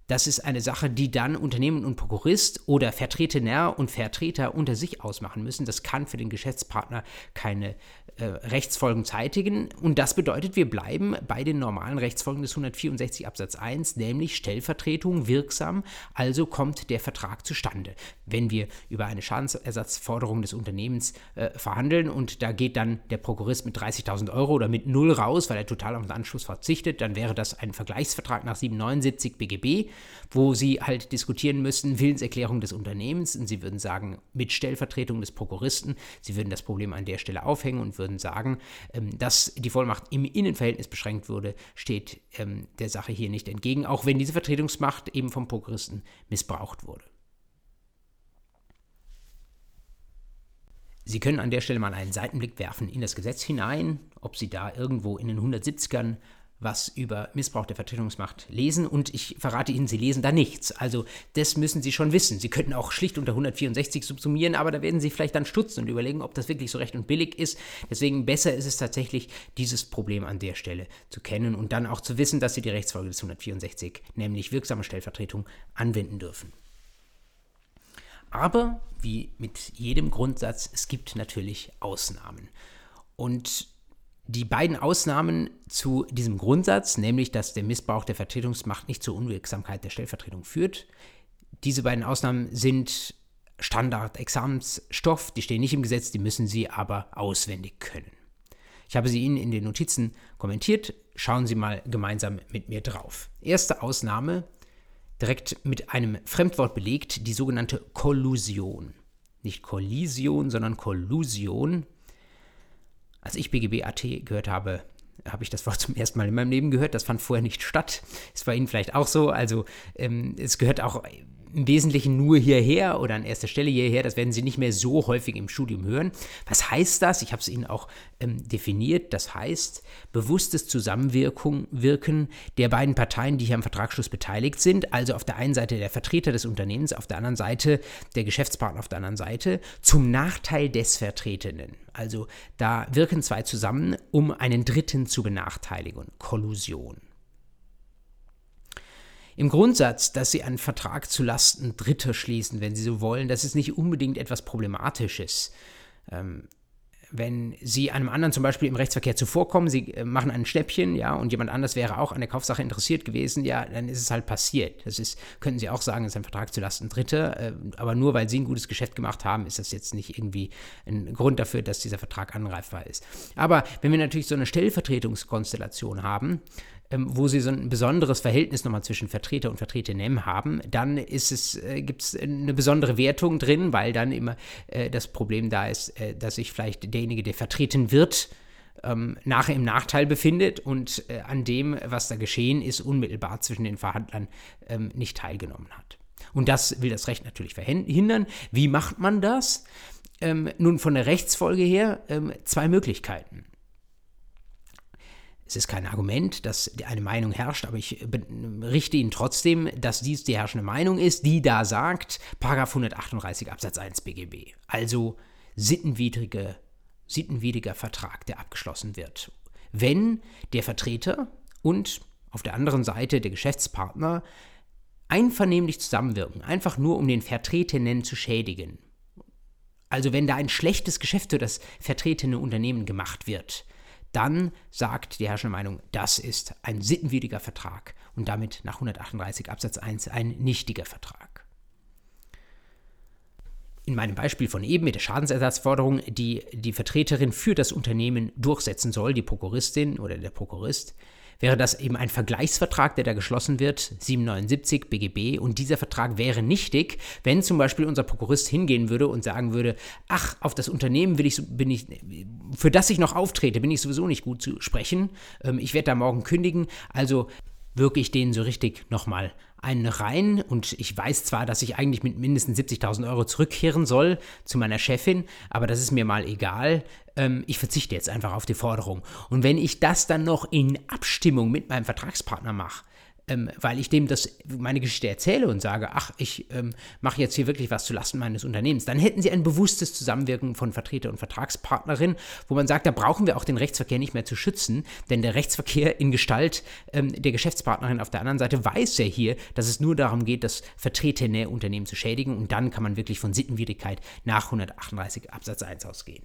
das ist eine Sache, die dann Unternehmen und Prokurist oder Vertretener und Vertreter unter sich ausmachen müssen. Das kann für den Geschäftspartner keine äh, Rechtsfolgen zeitigen. Und das bedeutet, wir bleiben bei den normalen Rechtsfolgen des 164 Absatz 1, nämlich Stellvertretung wirksam, also kommt der Vertrag zustande. Wenn wir über eine Schadensersatzforderung des Unternehmens äh, verhandeln und da geht dann der Prokurist mit 30.000 Euro oder mit null raus, weil er total auf den Anschluss verzichtet, dann wäre das ein Vergleichsvertrag nach 779 BGB wo sie halt diskutieren müssen, Willenserklärung des Unternehmens und sie würden sagen, mit Stellvertretung des Prokuristen, sie würden das Problem an der Stelle aufhängen und würden sagen, ähm, dass die Vollmacht im Innenverhältnis beschränkt wurde, steht ähm, der Sache hier nicht entgegen, auch wenn diese Vertretungsmacht eben vom Prokuristen missbraucht wurde. Sie können an der Stelle mal einen Seitenblick werfen in das Gesetz hinein, ob Sie da irgendwo in den 170ern was über Missbrauch der Vertretungsmacht lesen und ich verrate Ihnen, Sie lesen da nichts. Also das müssen Sie schon wissen. Sie könnten auch schlicht unter 164 subsumieren, aber da werden Sie vielleicht dann stutzen und überlegen, ob das wirklich so recht und billig ist. Deswegen besser ist es tatsächlich, dieses Problem an der Stelle zu kennen und dann auch zu wissen, dass Sie die Rechtsfolge des 164, nämlich wirksame Stellvertretung, anwenden dürfen. Aber wie mit jedem Grundsatz, es gibt natürlich Ausnahmen. Und die beiden Ausnahmen zu diesem Grundsatz, nämlich dass der Missbrauch der Vertretungsmacht nicht zur Unwirksamkeit der Stellvertretung führt, diese beiden Ausnahmen sind Standard-Examensstoff, die stehen nicht im Gesetz, die müssen Sie aber auswendig können. Ich habe sie Ihnen in den Notizen kommentiert, schauen Sie mal gemeinsam mit mir drauf. Erste Ausnahme, direkt mit einem Fremdwort belegt, die sogenannte Kollusion. Nicht Kollision, sondern Kollusion als ich BGB.at gehört habe, habe ich das Wort *laughs* zum ersten Mal in meinem Leben gehört. Das fand vorher nicht statt. Ist bei Ihnen vielleicht auch so. Also ähm, es gehört auch im Wesentlichen nur hierher oder an erster Stelle hierher. Das werden Sie nicht mehr so häufig im Studium hören. Was heißt das? Ich habe es Ihnen auch ähm, definiert. Das heißt bewusstes Zusammenwirken der beiden Parteien, die hier am Vertragsschluss beteiligt sind. Also auf der einen Seite der Vertreter des Unternehmens, auf der anderen Seite der Geschäftspartner auf der anderen Seite zum Nachteil des Vertretenen. Also da wirken zwei zusammen, um einen Dritten zu benachteiligen. Kollusion. Im Grundsatz, dass sie einen Vertrag zu Lasten Dritter schließen, wenn sie so wollen, das ist nicht unbedingt etwas Problematisches. Ähm, wenn Sie einem anderen zum Beispiel im Rechtsverkehr zuvorkommen, Sie äh, machen ein Schnäppchen, ja, und jemand anders wäre auch an der Kaufsache interessiert gewesen, ja, dann ist es halt passiert. Das ist, könnten Sie auch sagen, ist ein Vertrag zu Lasten Dritter, äh, aber nur weil Sie ein gutes Geschäft gemacht haben, ist das jetzt nicht irgendwie ein Grund dafür, dass dieser Vertrag angreifbar ist. Aber wenn wir natürlich so eine Stellvertretungskonstellation haben, wo sie so ein besonderes Verhältnis nochmal zwischen Vertreter und Vertreterinnen haben, dann ist es, äh, gibt es eine besondere Wertung drin, weil dann immer äh, das Problem da ist, äh, dass sich vielleicht derjenige, der vertreten wird, ähm, nachher im Nachteil befindet und äh, an dem, was da geschehen ist, unmittelbar zwischen den Verhandlern ähm, nicht teilgenommen hat. Und das will das Recht natürlich verhindern. Wie macht man das? Ähm, nun, von der Rechtsfolge her ähm, zwei Möglichkeiten. Es ist kein Argument, dass eine Meinung herrscht, aber ich richte Ihnen trotzdem, dass dies die herrschende Meinung ist, die da sagt, 138 Absatz 1 BGB. Also sittenwidrige, sittenwidriger Vertrag, der abgeschlossen wird. Wenn der Vertreter und auf der anderen Seite der Geschäftspartner einvernehmlich zusammenwirken, einfach nur um den Vertretenen zu schädigen. Also wenn da ein schlechtes Geschäft für das vertretene Unternehmen gemacht wird, dann sagt die herrschende Meinung, das ist ein sittenwidriger Vertrag und damit nach 138 Absatz 1 ein nichtiger Vertrag. In meinem Beispiel von eben mit der Schadensersatzforderung, die die Vertreterin für das Unternehmen durchsetzen soll, die Prokuristin oder der Prokurist, wäre das eben ein Vergleichsvertrag, der da geschlossen wird, 779 BGB. Und dieser Vertrag wäre nichtig, wenn zum Beispiel unser Prokurist hingehen würde und sagen würde, ach, auf das Unternehmen will ich, bin ich, für das ich noch auftrete, bin ich sowieso nicht gut zu sprechen. Ähm, ich werde da morgen kündigen. Also wirke ich denen so richtig nochmal einen rein und ich weiß zwar, dass ich eigentlich mit mindestens 70.000 Euro zurückkehren soll zu meiner Chefin, aber das ist mir mal egal. Ähm, ich verzichte jetzt einfach auf die Forderung. Und wenn ich das dann noch in Abstimmung mit meinem Vertragspartner mache, ähm, weil ich dem das meine Geschichte erzähle und sage, ach, ich ähm, mache jetzt hier wirklich was zulasten meines Unternehmens, dann hätten sie ein bewusstes Zusammenwirken von Vertreter und Vertragspartnerin, wo man sagt, da brauchen wir auch den Rechtsverkehr nicht mehr zu schützen, denn der Rechtsverkehr in Gestalt ähm, der Geschäftspartnerin auf der anderen Seite weiß ja hier, dass es nur darum geht, das vertretene Unternehmen zu schädigen und dann kann man wirklich von Sittenwidrigkeit nach 138 Absatz 1 ausgehen.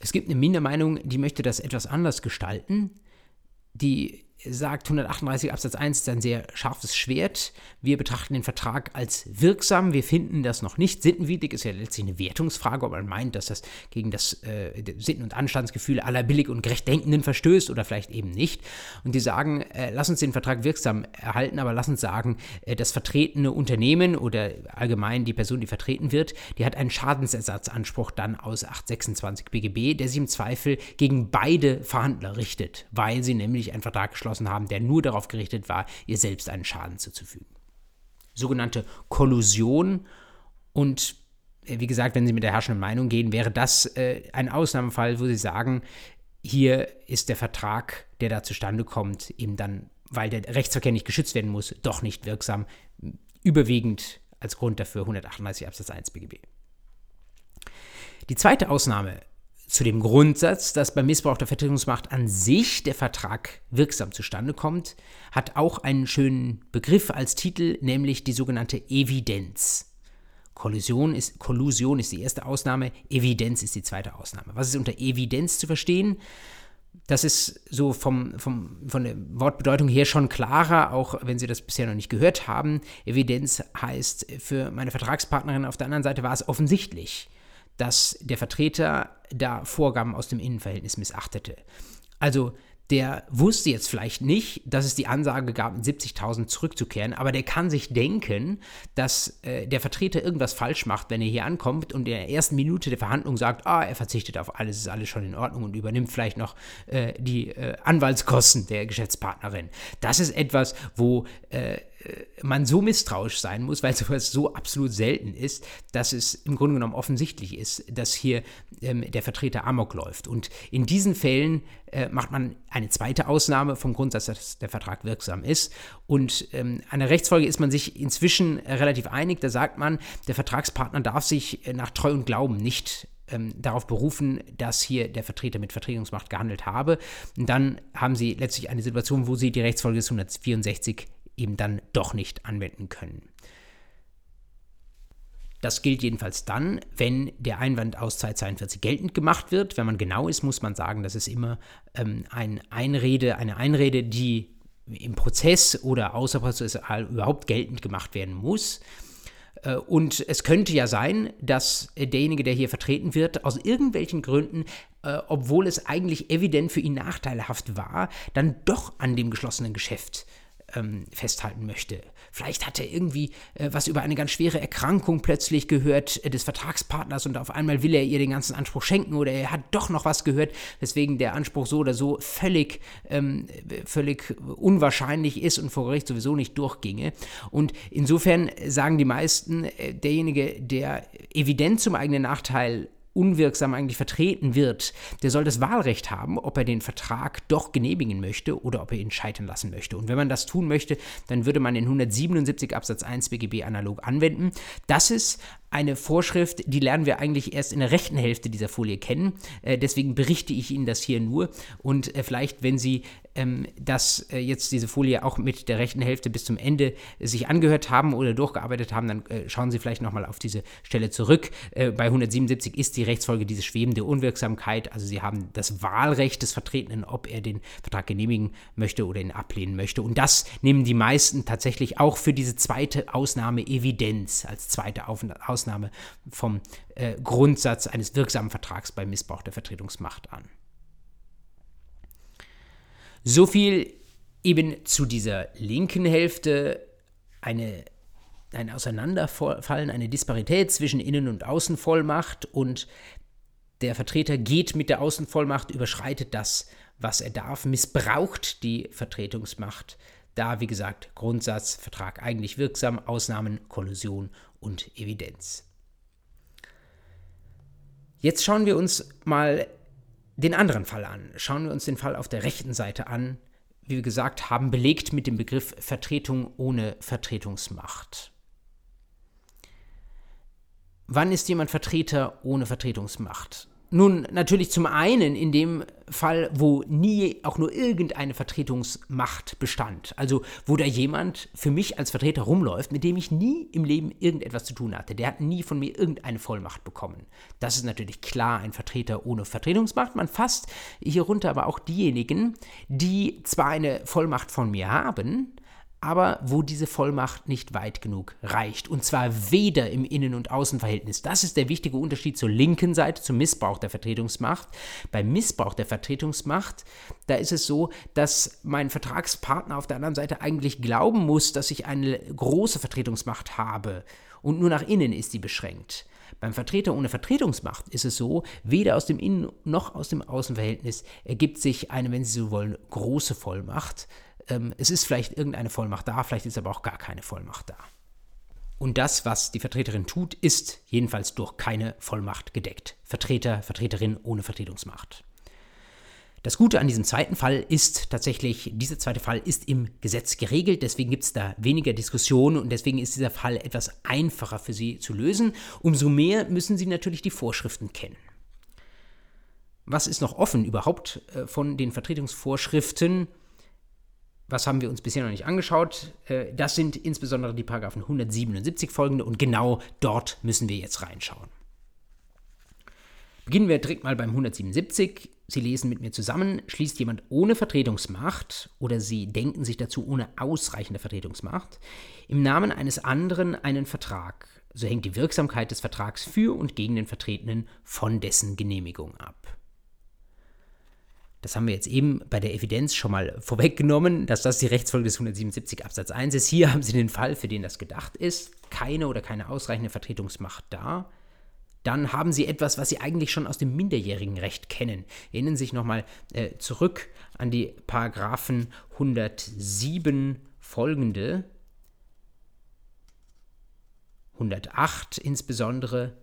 Es gibt eine Mindermeinung, die möchte das etwas anders gestalten. Die sagt 138 Absatz 1 ist ein sehr scharfes Schwert. Wir betrachten den Vertrag als wirksam. Wir finden das noch nicht sittenwidrig. Ist ja letztlich eine Wertungsfrage, ob man meint, dass das gegen das äh, Sitten- und Anstandsgefühl aller billig und gerecht Denkenden verstößt oder vielleicht eben nicht. Und die sagen, äh, lass uns den Vertrag wirksam erhalten, aber lass uns sagen, äh, das vertretene Unternehmen oder allgemein die Person, die vertreten wird, die hat einen Schadensersatzanspruch dann aus 826 BGB, der sich im Zweifel gegen beide Verhandler richtet, weil sie nämlich einen Vertrag geschlossen abgeschlossen haben, der nur darauf gerichtet war, ihr selbst einen Schaden zuzufügen. Sogenannte Kollusion und äh, wie gesagt, wenn Sie mit der herrschenden Meinung gehen, wäre das äh, ein Ausnahmefall, wo Sie sagen, hier ist der Vertrag, der da zustande kommt, eben dann, weil der Rechtsverkehr nicht geschützt werden muss, doch nicht wirksam, überwiegend als Grund dafür 138 Absatz 1 BGB. Die zweite Ausnahme zu dem Grundsatz, dass beim Missbrauch der Vertretungsmacht an sich der Vertrag wirksam zustande kommt, hat auch einen schönen Begriff als Titel, nämlich die sogenannte Evidenz. Kollusion ist, Kollusion ist die erste Ausnahme, Evidenz ist die zweite Ausnahme. Was ist unter Evidenz zu verstehen? Das ist so vom, vom, von der Wortbedeutung her schon klarer, auch wenn Sie das bisher noch nicht gehört haben. Evidenz heißt, für meine Vertragspartnerin auf der anderen Seite war es offensichtlich dass der Vertreter da Vorgaben aus dem Innenverhältnis missachtete. Also der wusste jetzt vielleicht nicht, dass es die Ansage gab, mit 70.000 zurückzukehren, aber der kann sich denken, dass äh, der Vertreter irgendwas falsch macht, wenn er hier ankommt und in der ersten Minute der Verhandlung sagt, ah, er verzichtet auf alles, ist alles schon in Ordnung und übernimmt vielleicht noch äh, die äh, Anwaltskosten der Geschäftspartnerin. Das ist etwas, wo äh, man so misstrauisch sein muss, weil sowas so absolut selten ist, dass es im Grunde genommen offensichtlich ist, dass hier ähm, der Vertreter Amok läuft. Und in diesen Fällen äh, macht man eine zweite Ausnahme vom Grundsatz, dass der Vertrag wirksam ist. Und ähm, an der Rechtsfolge ist man sich inzwischen relativ einig. Da sagt man, der Vertragspartner darf sich äh, nach Treu und Glauben nicht ähm, darauf berufen, dass hier der Vertreter mit Vertretungsmacht gehandelt habe. Und dann haben sie letztlich eine Situation, wo sie die Rechtsfolge des 164 eben dann doch nicht anwenden können. Das gilt jedenfalls dann, wenn der Einwand aus Zeit 42 geltend gemacht wird. Wenn man genau ist, muss man sagen, das ist immer ähm, ein Einrede, eine Einrede, die im Prozess oder außerprozessual überhaupt geltend gemacht werden muss. Äh, und es könnte ja sein, dass derjenige, der hier vertreten wird, aus irgendwelchen Gründen, äh, obwohl es eigentlich evident für ihn nachteilhaft war, dann doch an dem geschlossenen Geschäft ähm, festhalten möchte. Vielleicht hat er irgendwie äh, was über eine ganz schwere Erkrankung plötzlich gehört äh, des Vertragspartners und auf einmal will er ihr den ganzen Anspruch schenken oder er hat doch noch was gehört, weswegen der Anspruch so oder so völlig, ähm, völlig unwahrscheinlich ist und vor Gericht sowieso nicht durchginge. Und insofern sagen die meisten, äh, derjenige, der evident zum eigenen Nachteil unwirksam eigentlich vertreten wird, der soll das Wahlrecht haben, ob er den Vertrag doch genehmigen möchte oder ob er ihn scheitern lassen möchte. Und wenn man das tun möchte, dann würde man den 177 Absatz 1 BGB analog anwenden. Das ist eine Vorschrift, die lernen wir eigentlich erst in der rechten Hälfte dieser Folie kennen. Äh, deswegen berichte ich Ihnen das hier nur. Und äh, vielleicht, wenn Sie ähm, das äh, jetzt diese Folie auch mit der rechten Hälfte bis zum Ende sich angehört haben oder durchgearbeitet haben, dann äh, schauen Sie vielleicht nochmal auf diese Stelle zurück. Äh, bei 177 ist die Rechtsfolge diese schwebende Unwirksamkeit. Also Sie haben das Wahlrecht des Vertretenen, ob er den Vertrag genehmigen möchte oder ihn ablehnen möchte. Und das nehmen die meisten tatsächlich auch für diese zweite Ausnahme Evidenz als zweite Ausnahme Ausnahme vom äh, Grundsatz eines wirksamen Vertrags bei Missbrauch der Vertretungsmacht an. So viel eben zu dieser linken Hälfte. Eine, ein Auseinanderfallen, eine Disparität zwischen Innen- und Außenvollmacht und der Vertreter geht mit der Außenvollmacht, überschreitet das, was er darf, missbraucht die Vertretungsmacht. Da, wie gesagt, Grundsatz, Vertrag eigentlich wirksam, Ausnahmen, Kollusion und Evidenz. Jetzt schauen wir uns mal den anderen Fall an. Schauen wir uns den Fall auf der rechten Seite an. Wie wir gesagt haben, belegt mit dem Begriff Vertretung ohne Vertretungsmacht. Wann ist jemand Vertreter ohne Vertretungsmacht? Nun, natürlich zum einen in dem Fall, wo nie auch nur irgendeine Vertretungsmacht bestand. Also, wo da jemand für mich als Vertreter rumläuft, mit dem ich nie im Leben irgendetwas zu tun hatte. Der hat nie von mir irgendeine Vollmacht bekommen. Das ist natürlich klar ein Vertreter ohne Vertretungsmacht. Man fasst hierunter aber auch diejenigen, die zwar eine Vollmacht von mir haben, aber wo diese Vollmacht nicht weit genug reicht. Und zwar weder im Innen- und Außenverhältnis. Das ist der wichtige Unterschied zur linken Seite, zum Missbrauch der Vertretungsmacht. Beim Missbrauch der Vertretungsmacht, da ist es so, dass mein Vertragspartner auf der anderen Seite eigentlich glauben muss, dass ich eine große Vertretungsmacht habe. Und nur nach innen ist sie beschränkt. Beim Vertreter ohne Vertretungsmacht ist es so, weder aus dem Innen- noch aus dem Außenverhältnis ergibt sich eine, wenn Sie so wollen, große Vollmacht, ähm, es ist vielleicht irgendeine Vollmacht da, vielleicht ist aber auch gar keine Vollmacht da. Und das, was die Vertreterin tut, ist jedenfalls durch keine Vollmacht gedeckt. Vertreter, Vertreterin ohne Vertretungsmacht. Das Gute an diesem zweiten Fall ist tatsächlich, dieser zweite Fall ist im Gesetz geregelt, deswegen gibt es da weniger Diskussionen und deswegen ist dieser Fall etwas einfacher für Sie zu lösen. Umso mehr müssen Sie natürlich die Vorschriften kennen. Was ist noch offen überhaupt äh, von den Vertretungsvorschriften? Was haben wir uns bisher noch nicht angeschaut? Äh, das sind insbesondere die Paragraphen 177 folgende und genau dort müssen wir jetzt reinschauen. Beginnen wir direkt mal beim 177. Sie lesen mit mir zusammen, schließt jemand ohne Vertretungsmacht oder Sie denken sich dazu ohne ausreichende Vertretungsmacht im Namen eines anderen einen Vertrag, so hängt die Wirksamkeit des Vertrags für und gegen den Vertretenen von dessen Genehmigung ab. Das haben wir jetzt eben bei der Evidenz schon mal vorweggenommen, dass das die Rechtsfolge des 177 Absatz 1 ist. Hier *laughs* haben Sie den Fall, für den das gedacht ist, keine oder keine ausreichende Vertretungsmacht da. Dann haben Sie etwas, was Sie eigentlich schon aus dem minderjährigen Recht kennen. Erinnern Sie sich nochmal äh, zurück an die Paragraphen 107 folgende, 108 insbesondere,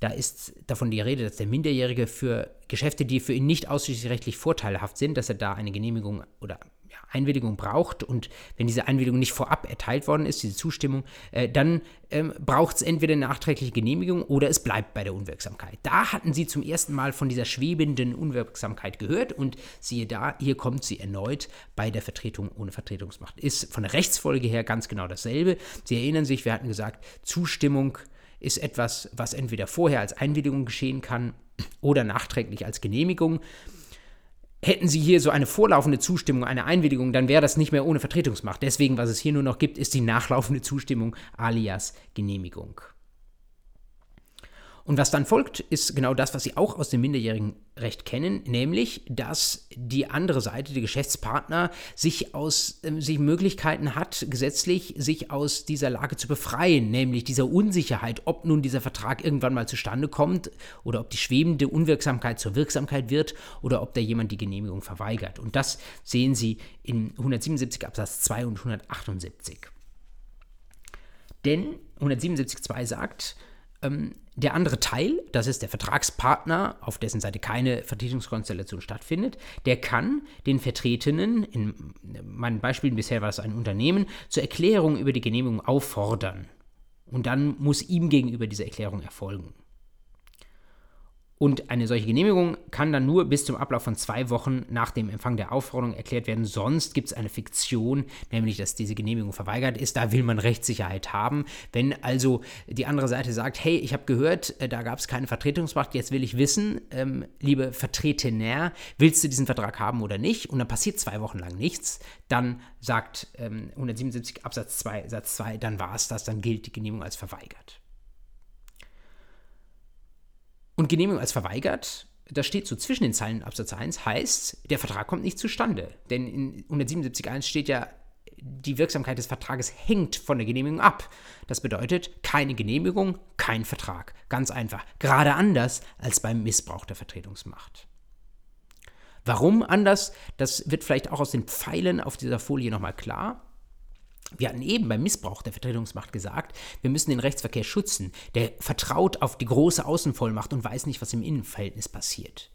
da ist davon die Rede, dass der Minderjährige für Geschäfte, die für ihn nicht ausschließlich rechtlich vorteilhaft sind, dass er da eine Genehmigung oder ja, Einwilligung braucht. Und wenn diese Einwilligung nicht vorab erteilt worden ist, diese Zustimmung, äh, dann ähm, braucht es entweder eine nachträgliche Genehmigung oder es bleibt bei der Unwirksamkeit. Da hatten sie zum ersten Mal von dieser schwebenden Unwirksamkeit gehört und siehe da, hier kommt sie erneut bei der Vertretung ohne Vertretungsmacht. Ist von der Rechtsfolge her ganz genau dasselbe. Sie erinnern sich, wir hatten gesagt, Zustimmung ist etwas, was entweder vorher als Einwilligung geschehen kann oder nachträglich als Genehmigung. Hätten Sie hier so eine vorlaufende Zustimmung, eine Einwilligung, dann wäre das nicht mehr ohne Vertretungsmacht. Deswegen, was es hier nur noch gibt, ist die nachlaufende Zustimmung alias Genehmigung. Und was dann folgt, ist genau das, was Sie auch aus dem minderjährigen Recht kennen, nämlich, dass die andere Seite, der Geschäftspartner, sich aus äh, sich Möglichkeiten hat, gesetzlich sich aus dieser Lage zu befreien, nämlich dieser Unsicherheit, ob nun dieser Vertrag irgendwann mal zustande kommt oder ob die schwebende Unwirksamkeit zur Wirksamkeit wird oder ob da jemand die Genehmigung verweigert. Und das sehen Sie in 177 Absatz 2 und 178. Denn 177.2 sagt, ähm, der andere Teil, das ist der Vertragspartner, auf dessen Seite keine Vertretungskonstellation stattfindet, der kann den Vertretenen, in meinen Beispielen bisher war es ein Unternehmen, zur Erklärung über die Genehmigung auffordern. Und dann muss ihm gegenüber diese Erklärung erfolgen. Und eine solche Genehmigung kann dann nur bis zum Ablauf von zwei Wochen nach dem Empfang der Aufforderung erklärt werden. Sonst gibt es eine Fiktion, nämlich dass diese Genehmigung verweigert ist. Da will man Rechtssicherheit haben. Wenn also die andere Seite sagt, hey, ich habe gehört, äh, da gab es keine Vertretungsmacht, jetzt will ich wissen, ähm, liebe Vertretener, willst du diesen Vertrag haben oder nicht? Und dann passiert zwei Wochen lang nichts. Dann sagt ähm, 177 Absatz 2 Satz 2, dann war es das, dann gilt die Genehmigung als verweigert. Und Genehmigung als verweigert, das steht so zwischen den Zeilen Absatz 1, heißt, der Vertrag kommt nicht zustande. Denn in 177.1 steht ja, die Wirksamkeit des Vertrages hängt von der Genehmigung ab. Das bedeutet, keine Genehmigung, kein Vertrag. Ganz einfach. Gerade anders als beim Missbrauch der Vertretungsmacht. Warum anders? Das wird vielleicht auch aus den Pfeilen auf dieser Folie nochmal klar. Wir hatten eben beim Missbrauch der Vertretungsmacht gesagt, wir müssen den Rechtsverkehr schützen. Der vertraut auf die große Außenvollmacht und weiß nicht, was im Innenverhältnis passiert.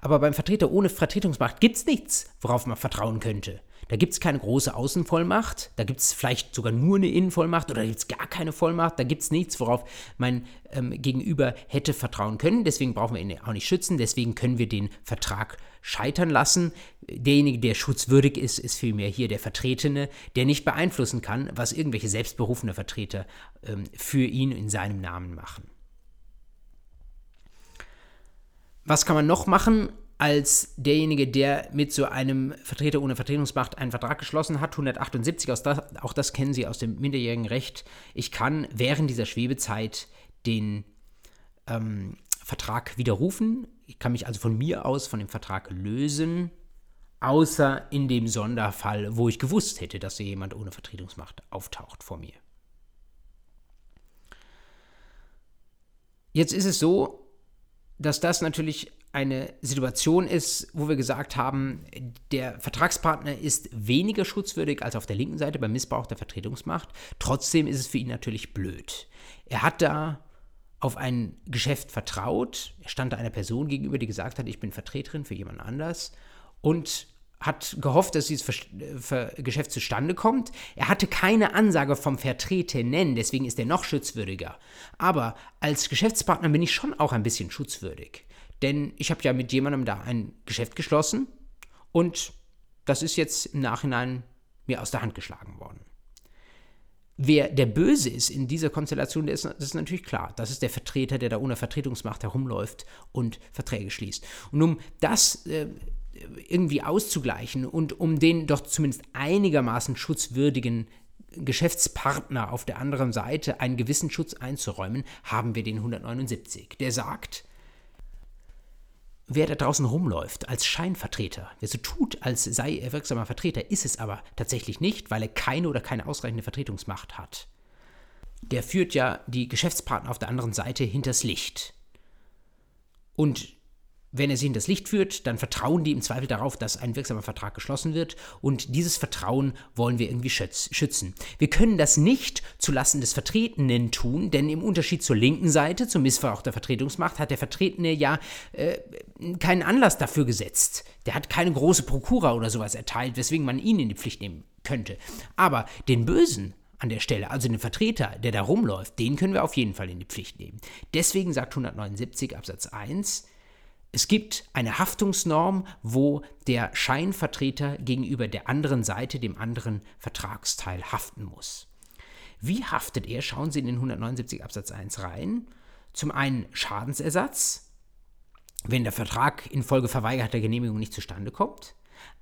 Aber beim Vertreter ohne Vertretungsmacht gibt es nichts, worauf man vertrauen könnte. Da gibt es keine große Außenvollmacht, da gibt es vielleicht sogar nur eine Innenvollmacht oder gibt es gar keine Vollmacht, da gibt es nichts, worauf mein ähm, Gegenüber hätte vertrauen können. Deswegen brauchen wir ihn auch nicht schützen, deswegen können wir den Vertrag scheitern lassen. Derjenige, der schutzwürdig ist, ist vielmehr hier der Vertretene, der nicht beeinflussen kann, was irgendwelche selbstberufene Vertreter ähm, für ihn in seinem Namen machen. Was kann man noch machen? als derjenige, der mit so einem Vertreter ohne Vertretungsmacht einen Vertrag geschlossen hat, 178, das, auch das kennen Sie aus dem minderjährigen Recht. Ich kann während dieser Schwebezeit den ähm, Vertrag widerrufen. Ich kann mich also von mir aus von dem Vertrag lösen, außer in dem Sonderfall, wo ich gewusst hätte, dass hier jemand ohne Vertretungsmacht auftaucht vor mir. Jetzt ist es so, dass das natürlich eine Situation ist, wo wir gesagt haben, der Vertragspartner ist weniger schutzwürdig als auf der linken Seite beim Missbrauch der Vertretungsmacht. Trotzdem ist es für ihn natürlich blöd. Er hat da auf ein Geschäft vertraut. Er stand da einer Person gegenüber, die gesagt hat, ich bin Vertreterin für jemand anders und hat gehofft, dass dieses Geschäft zustande kommt. Er hatte keine Ansage vom Vertretenen, deswegen ist er noch schutzwürdiger. Aber als Geschäftspartner bin ich schon auch ein bisschen schutzwürdig. Denn ich habe ja mit jemandem da ein Geschäft geschlossen und das ist jetzt im Nachhinein mir aus der Hand geschlagen worden. Wer der Böse ist in dieser Konstellation, das ist natürlich klar. Das ist der Vertreter, der da ohne Vertretungsmacht herumläuft und Verträge schließt. Und um das äh, irgendwie auszugleichen und um den doch zumindest einigermaßen schutzwürdigen Geschäftspartner auf der anderen Seite einen gewissen Schutz einzuräumen, haben wir den 179. Der sagt, wer da draußen rumläuft als Scheinvertreter, wer so tut, als sei er wirksamer Vertreter, ist es aber tatsächlich nicht, weil er keine oder keine ausreichende Vertretungsmacht hat. Der führt ja die Geschäftspartner auf der anderen Seite hinters Licht. Und wenn er sie in das Licht führt, dann vertrauen die im Zweifel darauf, dass ein wirksamer Vertrag geschlossen wird und dieses Vertrauen wollen wir irgendwie schützen. Wir können das nicht zulasten des Vertretenen tun, denn im Unterschied zur linken Seite, zum Missbrauch der Vertretungsmacht, hat der Vertretene ja äh, keinen Anlass dafür gesetzt. Der hat keine große Prokura oder sowas erteilt, weswegen man ihn in die Pflicht nehmen könnte. Aber den Bösen an der Stelle, also den Vertreter, der da rumläuft, den können wir auf jeden Fall in die Pflicht nehmen. Deswegen sagt 179 Absatz 1, es gibt eine Haftungsnorm, wo der Scheinvertreter gegenüber der anderen Seite, dem anderen Vertragsteil, haften muss. Wie haftet er? Schauen Sie in den 179 Absatz 1 rein. Zum einen Schadensersatz, wenn der Vertrag infolge verweigerter Genehmigung nicht zustande kommt.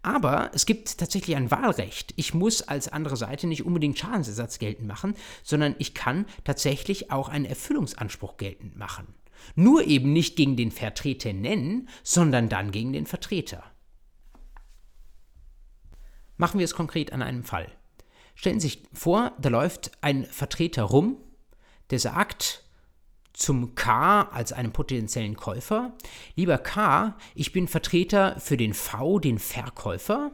Aber es gibt tatsächlich ein Wahlrecht. Ich muss als andere Seite nicht unbedingt Schadensersatz geltend machen, sondern ich kann tatsächlich auch einen Erfüllungsanspruch geltend machen. Nur eben nicht gegen den Vertreter nennen, sondern dann gegen den Vertreter. Machen wir es konkret an einem Fall. Stellen Sie sich vor, da läuft ein Vertreter rum, der sagt zum K als einem potenziellen Käufer, lieber K, ich bin Vertreter für den V, den Verkäufer,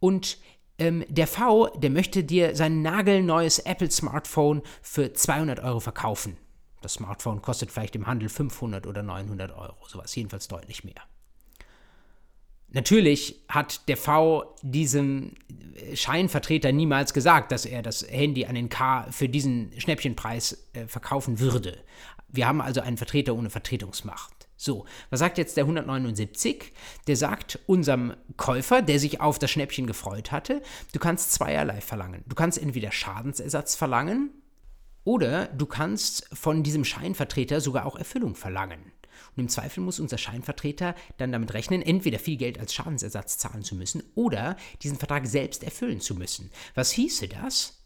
und ähm, der V, der möchte dir sein nagelneues Apple Smartphone für 200 Euro verkaufen. Das Smartphone kostet vielleicht im Handel 500 oder 900 Euro, sowas, jedenfalls deutlich mehr. Natürlich hat der V diesem Scheinvertreter niemals gesagt, dass er das Handy an den K für diesen Schnäppchenpreis äh, verkaufen würde. Wir haben also einen Vertreter ohne Vertretungsmacht. So, was sagt jetzt der 179? Der sagt unserem Käufer, der sich auf das Schnäppchen gefreut hatte, du kannst zweierlei verlangen. Du kannst entweder Schadensersatz verlangen, oder du kannst von diesem Scheinvertreter sogar auch Erfüllung verlangen. Und im Zweifel muss unser Scheinvertreter dann damit rechnen, entweder viel Geld als Schadensersatz zahlen zu müssen oder diesen Vertrag selbst erfüllen zu müssen. Was hieße das?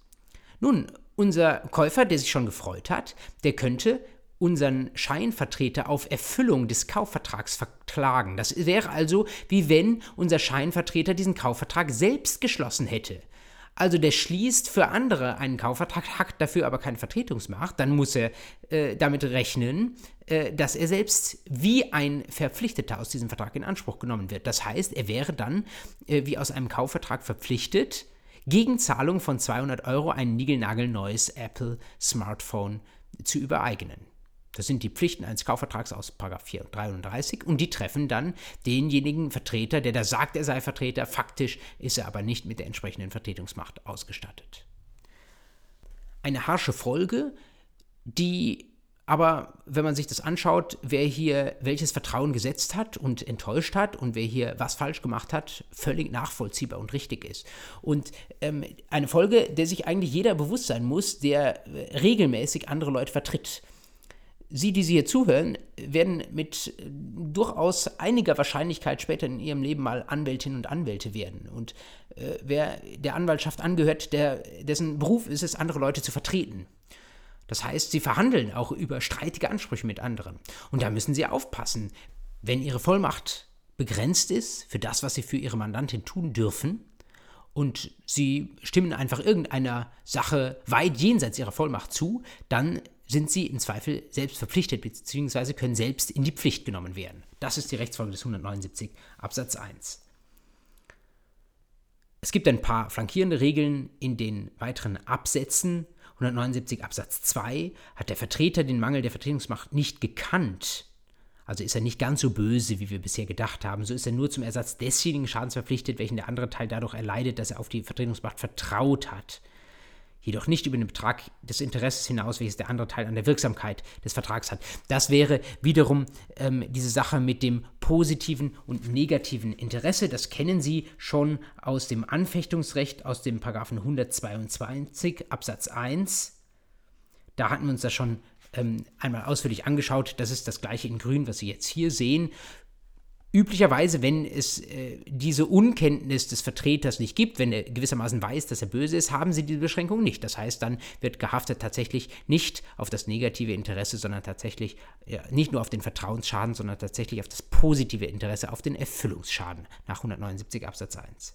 Nun, unser Käufer, der sich schon gefreut hat, der könnte unseren Scheinvertreter auf Erfüllung des Kaufvertrags verklagen. Das wäre also, wie wenn unser Scheinvertreter diesen Kaufvertrag selbst geschlossen hätte. Also der schließt für andere einen Kaufvertrag, hat dafür aber keine Vertretungsmacht, dann muss er äh, damit rechnen, äh, dass er selbst wie ein Verpflichteter aus diesem Vertrag in Anspruch genommen wird. Das heißt, er wäre dann äh, wie aus einem Kaufvertrag verpflichtet, gegen Zahlung von 200 Euro ein niegelnagelneues Apple Smartphone zu übereignen. Das sind die Pflichten eines Kaufvertrags aus 433 und die treffen dann denjenigen Vertreter, der da sagt, er sei Vertreter, faktisch ist er aber nicht mit der entsprechenden Vertretungsmacht ausgestattet. Eine harsche Folge, die aber, wenn man sich das anschaut, wer hier welches Vertrauen gesetzt hat und enttäuscht hat und wer hier was falsch gemacht hat, völlig nachvollziehbar und richtig ist. Und ähm, eine Folge, der sich eigentlich jeder bewusst sein muss, der regelmäßig andere Leute vertritt. Sie, die Sie hier zuhören, werden mit äh, durchaus einiger Wahrscheinlichkeit später in Ihrem Leben mal Anwältinnen und Anwälte werden. Und äh, wer der Anwaltschaft angehört, der, dessen Beruf ist es, andere Leute zu vertreten. Das heißt, Sie verhandeln auch über streitige Ansprüche mit anderen. Und da müssen Sie aufpassen. Wenn Ihre Vollmacht begrenzt ist für das, was Sie für Ihre Mandantin tun dürfen, und Sie stimmen einfach irgendeiner Sache weit jenseits Ihrer Vollmacht zu, dann sind sie im Zweifel selbst verpflichtet bzw. können selbst in die Pflicht genommen werden. Das ist die Rechtsfolge des 179 Absatz 1. Es gibt ein paar flankierende Regeln in den weiteren Absätzen. 179 Absatz 2 hat der Vertreter den Mangel der Vertretungsmacht nicht gekannt. Also ist er nicht ganz so böse, wie wir bisher gedacht haben. So ist er nur zum Ersatz desjenigen Schadens verpflichtet, welchen der andere Teil dadurch erleidet, dass er auf die Vertretungsmacht vertraut hat jedoch nicht über den Betrag des Interesses hinaus, welches der andere Teil an der Wirksamkeit des Vertrags hat. Das wäre wiederum ähm, diese Sache mit dem positiven und negativen Interesse. Das kennen Sie schon aus dem Anfechtungsrecht, aus dem Paragraphen 122 Absatz 1. Da hatten wir uns das schon ähm, einmal ausführlich angeschaut. Das ist das gleiche in Grün, was Sie jetzt hier sehen. Üblicherweise, wenn es äh, diese Unkenntnis des Vertreters nicht gibt, wenn er gewissermaßen weiß, dass er böse ist, haben sie diese Beschränkung nicht. Das heißt, dann wird gehaftet tatsächlich nicht auf das negative Interesse, sondern tatsächlich ja, nicht nur auf den Vertrauensschaden, sondern tatsächlich auf das positive Interesse, auf den Erfüllungsschaden nach 179 Absatz 1.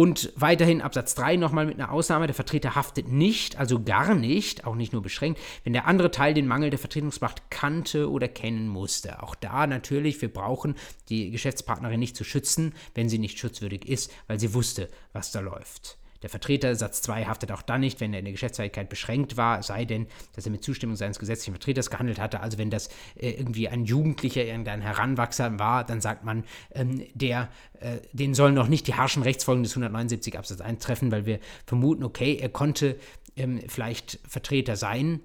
Und weiterhin Absatz 3 nochmal mit einer Ausnahme, der Vertreter haftet nicht, also gar nicht, auch nicht nur beschränkt, wenn der andere Teil den Mangel der Vertretungsmacht kannte oder kennen musste. Auch da natürlich, wir brauchen die Geschäftspartnerin nicht zu schützen, wenn sie nicht schutzwürdig ist, weil sie wusste, was da läuft. Der Vertreter, Satz 2, haftet auch dann nicht, wenn er in der Geschäftsfähigkeit beschränkt war, sei denn, dass er mit Zustimmung seines gesetzlichen Vertreters gehandelt hatte. Also wenn das äh, irgendwie ein Jugendlicher, irgendein Heranwachser war, dann sagt man, ähm, der, äh, den sollen noch nicht die harschen Rechtsfolgen des 179 Absatz 1 treffen, weil wir vermuten, okay, er konnte ähm, vielleicht Vertreter sein,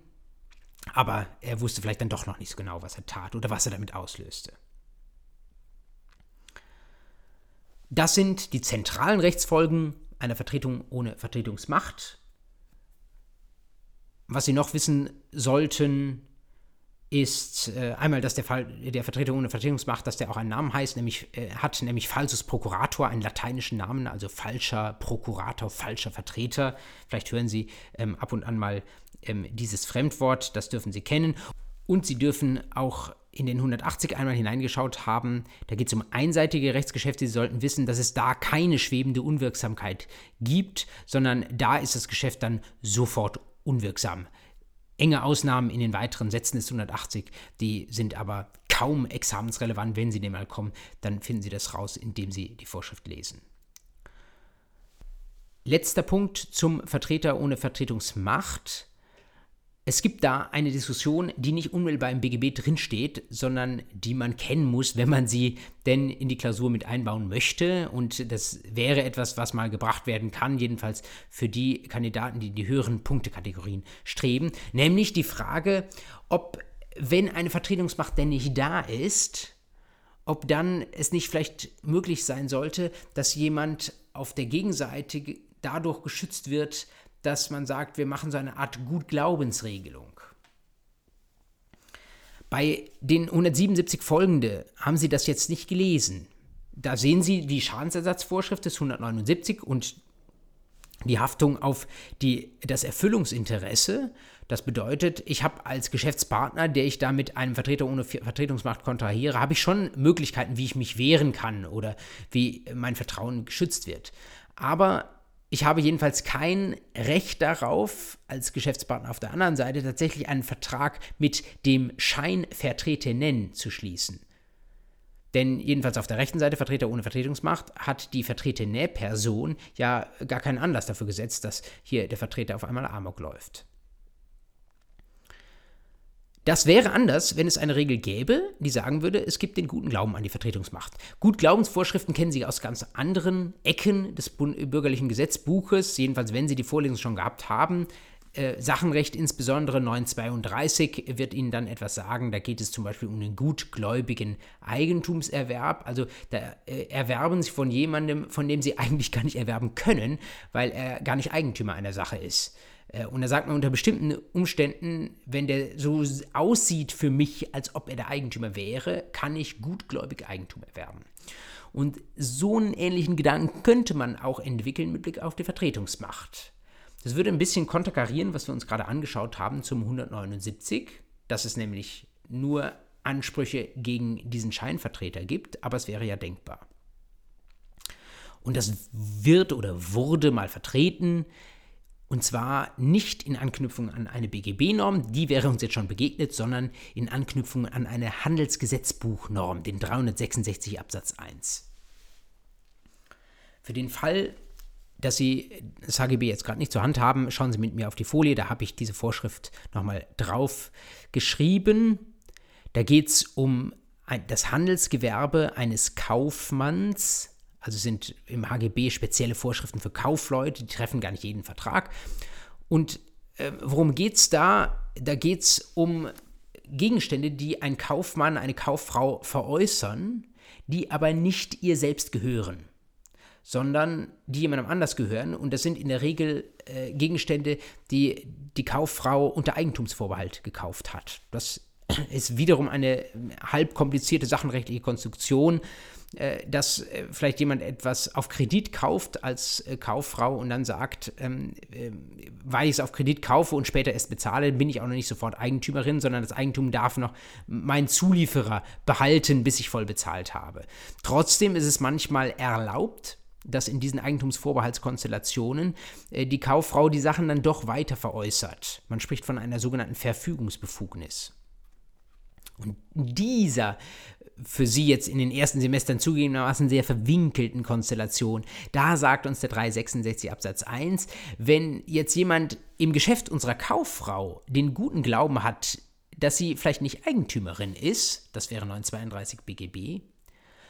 aber er wusste vielleicht dann doch noch nicht so genau, was er tat oder was er damit auslöste. Das sind die zentralen Rechtsfolgen einer Vertretung ohne Vertretungsmacht. Was Sie noch wissen sollten, ist äh, einmal, dass der Fall der Vertretung ohne Vertretungsmacht, dass der auch einen Namen heißt, nämlich äh, hat nämlich falsus procurator, einen lateinischen Namen, also falscher Prokurator, falscher Vertreter. Vielleicht hören Sie ähm, ab und an mal ähm, dieses Fremdwort, das dürfen Sie kennen. Und Sie dürfen auch in den 180 einmal hineingeschaut haben. Da geht es um einseitige Rechtsgeschäfte. Sie sollten wissen, dass es da keine schwebende Unwirksamkeit gibt, sondern da ist das Geschäft dann sofort unwirksam. Enge Ausnahmen in den weiteren Sätzen des 180, die sind aber kaum examensrelevant. Wenn Sie dem mal kommen, dann finden Sie das raus, indem Sie die Vorschrift lesen. Letzter Punkt zum Vertreter ohne Vertretungsmacht. Es gibt da eine Diskussion, die nicht unmittelbar im BGB drinsteht, sondern die man kennen muss, wenn man sie denn in die Klausur mit einbauen möchte. Und das wäre etwas, was mal gebracht werden kann, jedenfalls für die Kandidaten, die die höheren Punktekategorien streben. Nämlich die Frage, ob, wenn eine Vertretungsmacht denn nicht da ist, ob dann es nicht vielleicht möglich sein sollte, dass jemand auf der Gegenseite dadurch geschützt wird, dass man sagt, wir machen so eine Art Gutglaubensregelung. Bei den 177 folgende haben Sie das jetzt nicht gelesen. Da sehen Sie die Schadensersatzvorschrift des 179 und die Haftung auf die, das Erfüllungsinteresse. Das bedeutet, ich habe als Geschäftspartner, der ich da mit einem Vertreter ohne Vertretungsmacht kontrahiere, habe ich schon Möglichkeiten, wie ich mich wehren kann oder wie mein Vertrauen geschützt wird. Aber ich habe jedenfalls kein Recht darauf, als Geschäftspartner auf der anderen Seite tatsächlich einen Vertrag mit dem Scheinvertretenen zu schließen. Denn jedenfalls auf der rechten Seite, Vertreter ohne Vertretungsmacht, hat die vertretene Person ja gar keinen Anlass dafür gesetzt, dass hier der Vertreter auf einmal Amok läuft. Das wäre anders, wenn es eine Regel gäbe, die sagen würde, es gibt den guten Glauben an die Vertretungsmacht. Gutglaubensvorschriften kennen Sie aus ganz anderen Ecken des bürgerlichen Gesetzbuches, jedenfalls wenn Sie die Vorlesung schon gehabt haben. Äh, Sachenrecht, insbesondere 932, wird Ihnen dann etwas sagen. Da geht es zum Beispiel um den gutgläubigen Eigentumserwerb. Also da äh, erwerben Sie von jemandem, von dem Sie *laughs* eigentlich gar nicht erwerben können, weil er gar nicht Eigentümer einer Sache ist. Äh, und da sagt man unter bestimmten Umständen, wenn der so aussieht für mich, als ob er der Eigentümer wäre, kann ich gutgläubig Eigentum erwerben. Und so einen ähnlichen Gedanken könnte man auch entwickeln mit Blick auf die Vertretungsmacht. Das würde ein bisschen konterkarieren, was wir uns gerade angeschaut haben zum 179, dass es nämlich nur Ansprüche gegen diesen Scheinvertreter gibt, aber es wäre ja denkbar. Und das wird oder wurde mal vertreten, und zwar nicht in Anknüpfung an eine BGB-Norm, die wäre uns jetzt schon begegnet, sondern in Anknüpfung an eine Handelsgesetzbuchnorm, den 366 Absatz 1. Für den Fall, dass Sie das HGB jetzt gerade nicht zur Hand haben, schauen Sie mit mir auf die Folie, da habe ich diese Vorschrift nochmal drauf geschrieben. Da geht es um das Handelsgewerbe eines Kaufmanns also sind im HGB spezielle Vorschriften für Kaufleute, die treffen gar nicht jeden Vertrag. Und äh, worum geht es da? Da geht es um Gegenstände, die ein Kaufmann, eine Kauffrau veräußern, die aber nicht ihr selbst gehören, sondern die jemandem anders gehören. Und das sind in der Regel äh, Gegenstände, die die Kauffrau unter Eigentumsvorbehalt gekauft hat. Das ist wiederum eine halb komplizierte sachenrechtliche Konstruktion, dass äh, vielleicht jemand etwas auf Kredit kauft als äh, Kauffrau und dann sagt, ähm, weil ich es auf Kredit kaufe und später erst bezahle, bin ich auch noch nicht sofort Eigentümerin, sondern das Eigentum darf noch mein Zulieferer behalten, bis ich voll bezahlt habe. Trotzdem ist es manchmal erlaubt, dass in diesen Eigentumsvorbehaltskonstellationen äh, die Kauffrau die Sachen dann doch weiter veräußert. Man spricht von einer sogenannten Verfügungsbefugnis. Und dieser für Sie jetzt in den ersten Semestern zugegebenermaßen sehr verwinkelten Konstellation, da sagt uns der 366 Absatz 1, wenn jetzt jemand im Geschäft unserer Kauffrau den guten Glauben hat, dass sie vielleicht nicht Eigentümerin ist, das wäre 932 BGB,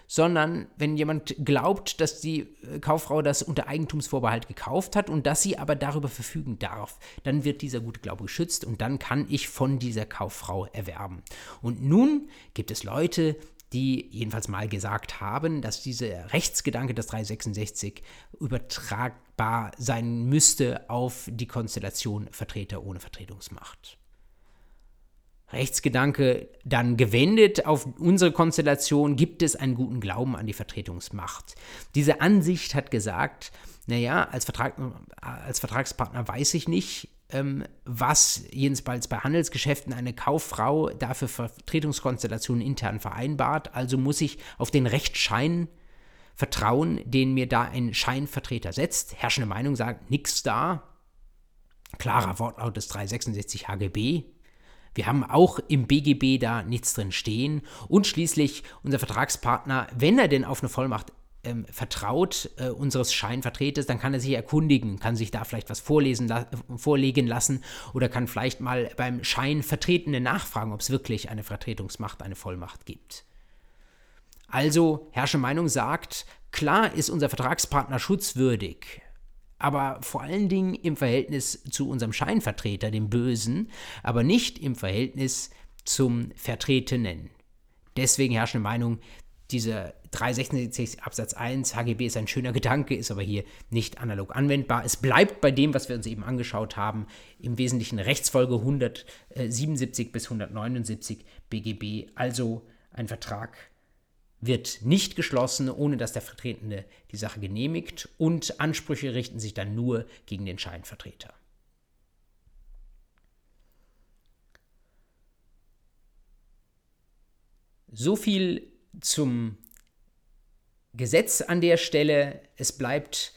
sondern wenn jemand glaubt, dass die äh, Kauffrau das unter Eigentumsvorbehalt gekauft hat und dass sie aber darüber verfügen darf, dann wird dieser gute Glaube geschützt und dann kann ich von dieser Kauffrau erwerben. Und nun gibt es Leute, die jedenfalls mal gesagt haben, dass dieser Rechtsgedanke des 366 übertragbar sein müsste auf die Konstellation Vertreter ohne Vertretungsmacht. Rechtsgedanke dann gewendet auf unsere Konstellation, gibt es einen guten Glauben an die Vertretungsmacht. Diese Ansicht hat gesagt, naja, als, Vertrag, als Vertragspartner weiß ich nicht, was jedenfalls bei Handelsgeschäften eine Kauffrau dafür Vertretungskonstellationen intern vereinbart. Also muss ich auf den Rechtsschein vertrauen, den mir da ein Scheinvertreter setzt. Herrschende Meinung sagt, nichts da. Klarer Wortlaut des 366 HGB, wir haben auch im BGB da nichts drin stehen. Und schließlich unser Vertragspartner, wenn er denn auf eine Vollmacht ähm, vertraut äh, unseres Scheinvertreters, dann kann er sich erkundigen, kann sich da vielleicht was vorlesen, la vorlegen lassen oder kann vielleicht mal beim Scheinvertretenden nachfragen, ob es wirklich eine Vertretungsmacht, eine Vollmacht gibt. Also, Herrsche Meinung sagt, klar ist unser Vertragspartner schutzwürdig, aber vor allen Dingen im Verhältnis zu unserem Scheinvertreter, dem Bösen, aber nicht im Verhältnis zum Vertretenen. Deswegen herrscht eine Meinung, dieser 366 Absatz 1 HGB ist ein schöner Gedanke, ist aber hier nicht analog anwendbar. Es bleibt bei dem, was wir uns eben angeschaut haben, im Wesentlichen Rechtsfolge 177 bis 179 BGB, also ein Vertrag wird nicht geschlossen, ohne dass der Vertretende die Sache genehmigt und Ansprüche richten sich dann nur gegen den Scheinvertreter. So viel zum Gesetz an der Stelle. Es bleibt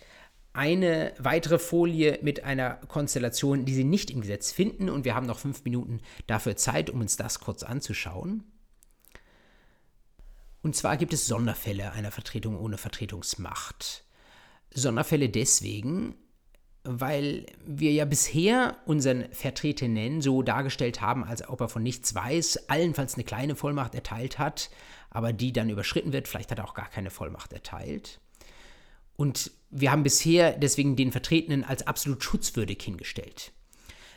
eine weitere Folie mit einer Konstellation, die Sie nicht im Gesetz finden und wir haben noch fünf Minuten dafür Zeit, um uns das kurz anzuschauen. Und zwar gibt es Sonderfälle einer Vertretung ohne Vertretungsmacht. Sonderfälle deswegen, weil wir ja bisher unseren Vertretenen so dargestellt haben, als ob er von nichts weiß, allenfalls eine kleine Vollmacht erteilt hat, aber die dann überschritten wird, vielleicht hat er auch gar keine Vollmacht erteilt. Und wir haben bisher deswegen den Vertretenen als absolut schutzwürdig hingestellt.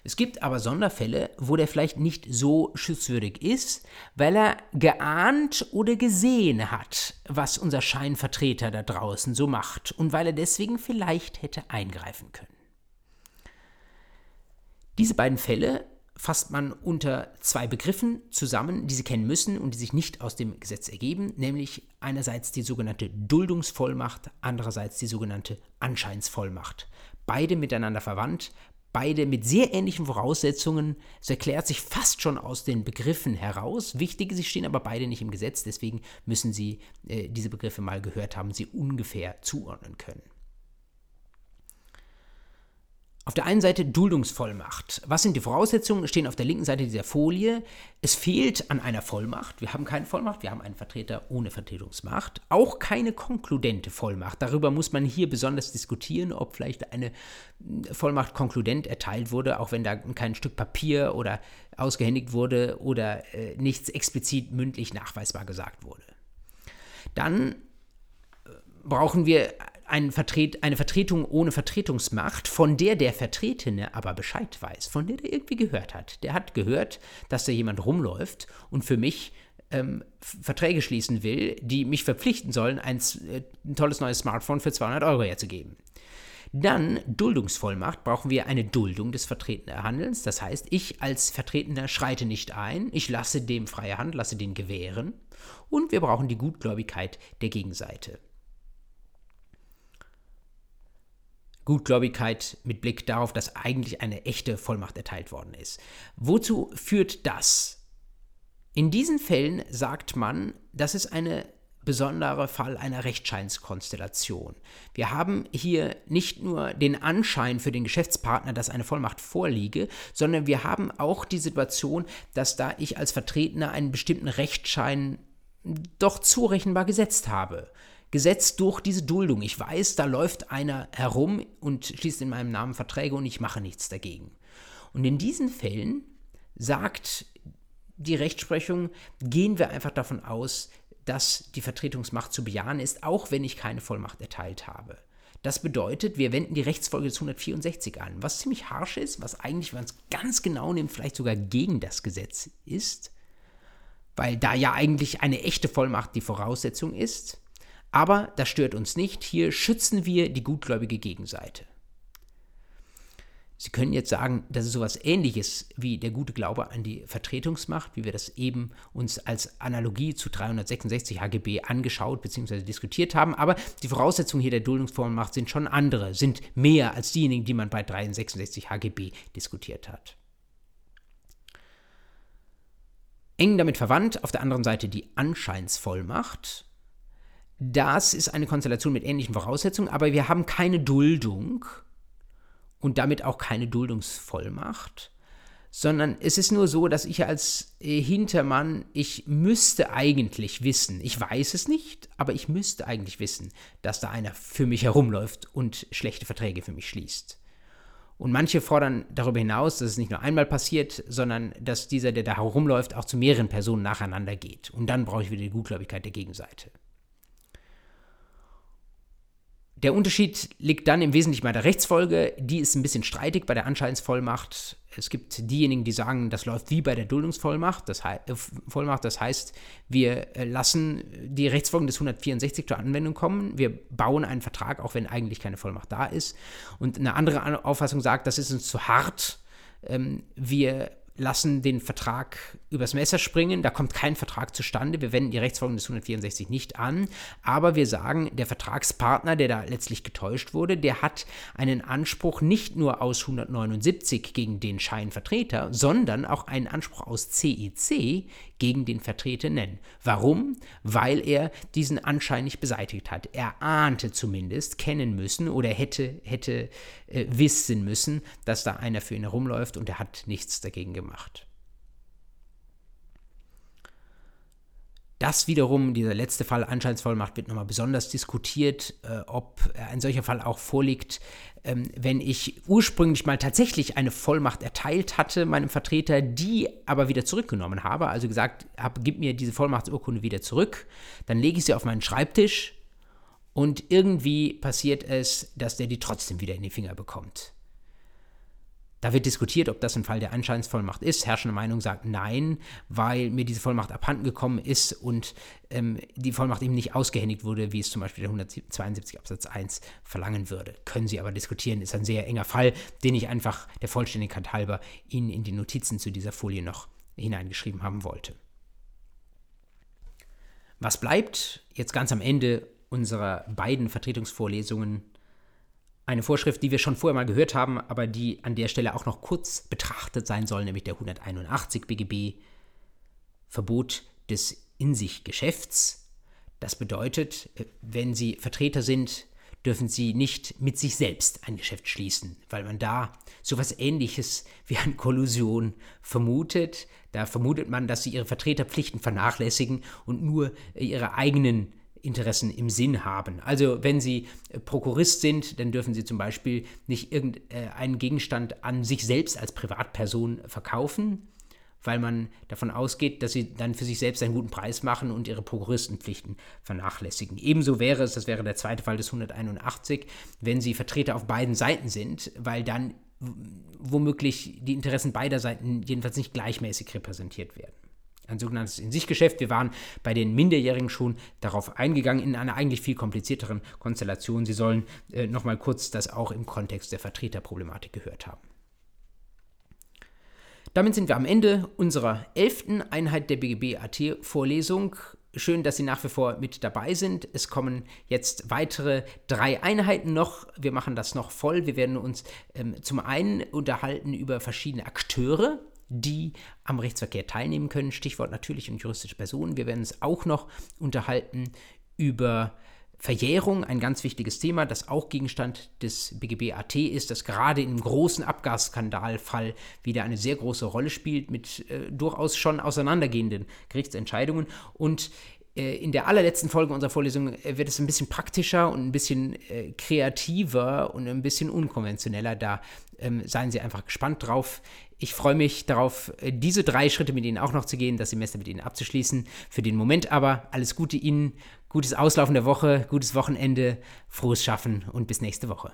Es gibt aber Sonderfälle, wo der vielleicht nicht so schutzwürdig ist, weil er geahnt oder gesehen hat, was unser Scheinvertreter da draußen so macht und weil er deswegen vielleicht hätte eingreifen können. Diese beiden Fälle fasst man unter zwei Begriffen zusammen, die Sie kennen müssen und die sich nicht aus dem Gesetz ergeben, nämlich einerseits die sogenannte Duldungsvollmacht, andererseits die sogenannte Anscheinsvollmacht. Beide miteinander verwandt, beide mit sehr ähnlichen Voraussetzungen. Es erklärt sich fast schon aus den Begriffen heraus. Wichtig, sie stehen aber beide nicht im Gesetz, deswegen müssen Sie äh, diese Begriffe mal gehört haben, sie ungefähr zuordnen können. Auf der einen Seite Duldungsvollmacht. Was sind die Voraussetzungen? Stehen auf der linken Seite dieser Folie. Es fehlt an einer Vollmacht. Wir haben keine Vollmacht, wir haben einen Vertreter ohne Vertretungsmacht. Auch keine konkludente Vollmacht. Darüber muss man hier besonders diskutieren, ob vielleicht eine Vollmacht konkludent erteilt wurde, auch wenn da kein Stück Papier oder ausgehändigt wurde oder äh, nichts explizit mündlich nachweisbar gesagt wurde. Dann äh, brauchen wir ein Vertret, eine Vertretung ohne Vertretungsmacht, von der der Vertretene aber Bescheid weiß, von der der irgendwie gehört hat. Der hat gehört, dass da jemand rumläuft und für mich ähm, Verträge schließen will, die mich verpflichten sollen, ein, äh, ein tolles neues Smartphone für 200 Euro herzugeben. Dann Duldungsvollmacht brauchen wir eine Duldung des vertretenen Handelns. Das heißt, ich als Vertretender schreite nicht ein, ich lasse dem freie Hand, lasse den gewähren. Und wir brauchen die Gutgläubigkeit der Gegenseite. Gutgläubigkeit mit Blick darauf, dass eigentlich eine echte Vollmacht erteilt worden ist. Wozu führt das? In diesen Fällen sagt man, das ist eine besonderer Fall einer Rechtscheinskonstellation. Wir haben hier nicht nur den Anschein für den Geschäftspartner, dass eine Vollmacht vorliege, sondern wir haben auch die Situation, dass da ich als Vertretener einen bestimmten Rechtsschein doch zurechenbar gesetzt habe. Gesetzt durch diese Duldung. Ich weiß, da läuft einer herum und schließt in meinem Namen Verträge und ich mache nichts dagegen. Und in diesen Fällen sagt die Rechtsprechung, gehen wir einfach davon aus, dass die Vertretungsmacht zu bejahen ist, auch wenn ich keine Vollmacht erteilt habe. Das bedeutet, wir wenden die Rechtsfolge des 164 an, was ziemlich harsch ist, was eigentlich, wenn man es ganz genau nimmt, vielleicht sogar gegen das Gesetz ist, weil da ja eigentlich eine echte Vollmacht die Voraussetzung ist. Aber das stört uns nicht, hier schützen wir die gutgläubige Gegenseite. Sie können jetzt sagen, das ist sowas ähnliches wie der gute Glaube an die Vertretungsmacht, wie wir das eben uns als Analogie zu 366 HGB angeschaut bzw. diskutiert haben. Aber die Voraussetzungen hier der Duldungsvollmacht sind schon andere, sind mehr als diejenigen, die man bei 366 HGB diskutiert hat. Eng damit verwandt, auf der anderen Seite die Anscheinsvollmacht. Das ist eine Konstellation mit ähnlichen Voraussetzungen, aber wir haben keine Duldung und damit auch keine Duldungsvollmacht, sondern es ist nur so, dass ich als Hintermann, ich müsste eigentlich wissen, ich weiß es nicht, aber ich müsste eigentlich wissen, dass da einer für mich herumläuft und schlechte Verträge für mich schließt. Und manche fordern darüber hinaus, dass es nicht nur einmal passiert, sondern dass dieser, der da herumläuft, auch zu mehreren Personen nacheinander geht. Und dann brauche ich wieder die Gutgläubigkeit der Gegenseite. Der Unterschied liegt dann im Wesentlichen bei der Rechtsfolge. Die ist ein bisschen streitig bei der Anscheinsvollmacht. Es gibt diejenigen, die sagen, das läuft wie bei der Duldungsvollmacht. Das, he äh, Vollmacht, das heißt, wir äh, lassen die Rechtsfolgen des 164 zur Anwendung kommen. Wir bauen einen Vertrag, auch wenn eigentlich keine Vollmacht da ist. Und eine andere Auffassung sagt, das ist uns zu hart. Ähm, wir lassen den Vertrag übers Messer springen. Da kommt kein Vertrag zustande. Wir wenden die Rechtsfolgen des 164 nicht an. Aber wir sagen, der Vertragspartner, der da letztlich getäuscht wurde, der hat einen Anspruch nicht nur aus 179 gegen den Scheinvertreter, sondern auch einen Anspruch aus CEC gegen den Vertreter nennen. Warum? Weil er diesen Anschein nicht beseitigt hat. Er ahnte zumindest, kennen müssen oder hätte, hätte äh, wissen müssen, dass da einer für ihn herumläuft und er hat nichts dagegen gemacht. Das wiederum, dieser letzte Fall Anscheinsvollmacht, wird nochmal besonders diskutiert, äh, ob ein solcher Fall auch vorliegt, ähm, wenn ich ursprünglich mal tatsächlich eine Vollmacht erteilt hatte, meinem Vertreter, die aber wieder zurückgenommen habe, also gesagt habe, gib mir diese Vollmachtsurkunde wieder zurück, dann lege ich sie auf meinen Schreibtisch und irgendwie passiert es, dass der die trotzdem wieder in die Finger bekommt. Da wird diskutiert, ob das ein Fall der Anscheinsvollmacht ist. Herrschende Meinung sagt nein, weil mir diese Vollmacht abhanden gekommen ist und ähm, die Vollmacht eben nicht ausgehändigt wurde, wie es zum Beispiel der 172 Absatz 1 verlangen würde. Können Sie aber diskutieren, ist ein sehr enger Fall, den ich einfach der Vollständigkeit halber Ihnen in die Notizen zu dieser Folie noch hineingeschrieben haben wollte. Was bleibt jetzt ganz am Ende unserer beiden Vertretungsvorlesungen eine Vorschrift, die wir schon vorher mal gehört haben, aber die an der Stelle auch noch kurz betrachtet sein soll, nämlich der 181 BGB, Verbot des in sich Geschäfts. Das bedeutet, äh, wenn Sie Vertreter sind, dürfen Sie nicht mit sich selbst ein Geschäft schließen, weil man da so etwas Ähnliches *laughs* wie eine Kollusion vermutet. Da vermutet man, dass Sie Ihre Vertreterpflichten vernachlässigen und nur Ihre eigenen Interessen im Sinn haben. Also wenn Sie äh, Prokurist sind, dann dürfen Sie zum Beispiel nicht irgendeinen äh, Gegenstand an sich selbst als Privatperson verkaufen, weil man davon ausgeht, dass Sie dann für sich selbst einen guten Preis machen und Ihre Prokuristenpflichten vernachlässigen. Ebenso wäre es, das wäre der zweite Fall des 181, wenn Sie Vertreter auf beiden Seiten sind, weil dann womöglich die Interessen beider Seiten jedenfalls nicht gleichmäßig repräsentiert werden. Ein sogenanntes In-sich-Geschäft. Wir waren bei den Minderjährigen schon darauf eingegangen, in einer eigentlich viel komplizierteren Konstellation. Sie sollen äh, nochmal kurz das auch im Kontext der Vertreterproblematik gehört haben. Damit sind wir am Ende unserer elften Einheit der BGB-AT-Vorlesung. Schön, dass Sie nach wie vor mit dabei sind. Es kommen jetzt weitere drei Einheiten noch. Wir machen das noch voll. Wir werden uns ähm, zum einen unterhalten über verschiedene Akteure, die am Rechtsverkehr teilnehmen können. Stichwort natürlich und juristische Personen. Wir werden uns auch noch unterhalten über Verjährung, ein ganz wichtiges Thema, das auch Gegenstand des BGB AT ist, das gerade im großen Abgasskandalfall wieder eine sehr große Rolle spielt, mit äh, durchaus schon auseinandergehenden Gerichtsentscheidungen. Und in der allerletzten Folge unserer Vorlesung äh, wird es ein bisschen praktischer und ein bisschen äh, kreativer und ein bisschen unkonventioneller. Da ähm, seien Sie einfach gespannt drauf. Ich freue mich darauf, äh, diese drei Schritte mit Ihnen auch noch zu gehen, das Semester mit Ihnen abzuschließen. Für den Moment aber alles Gute Ihnen, gutes Auslaufen der Woche, gutes Wochenende, frohes Schaffen und bis nächste Woche.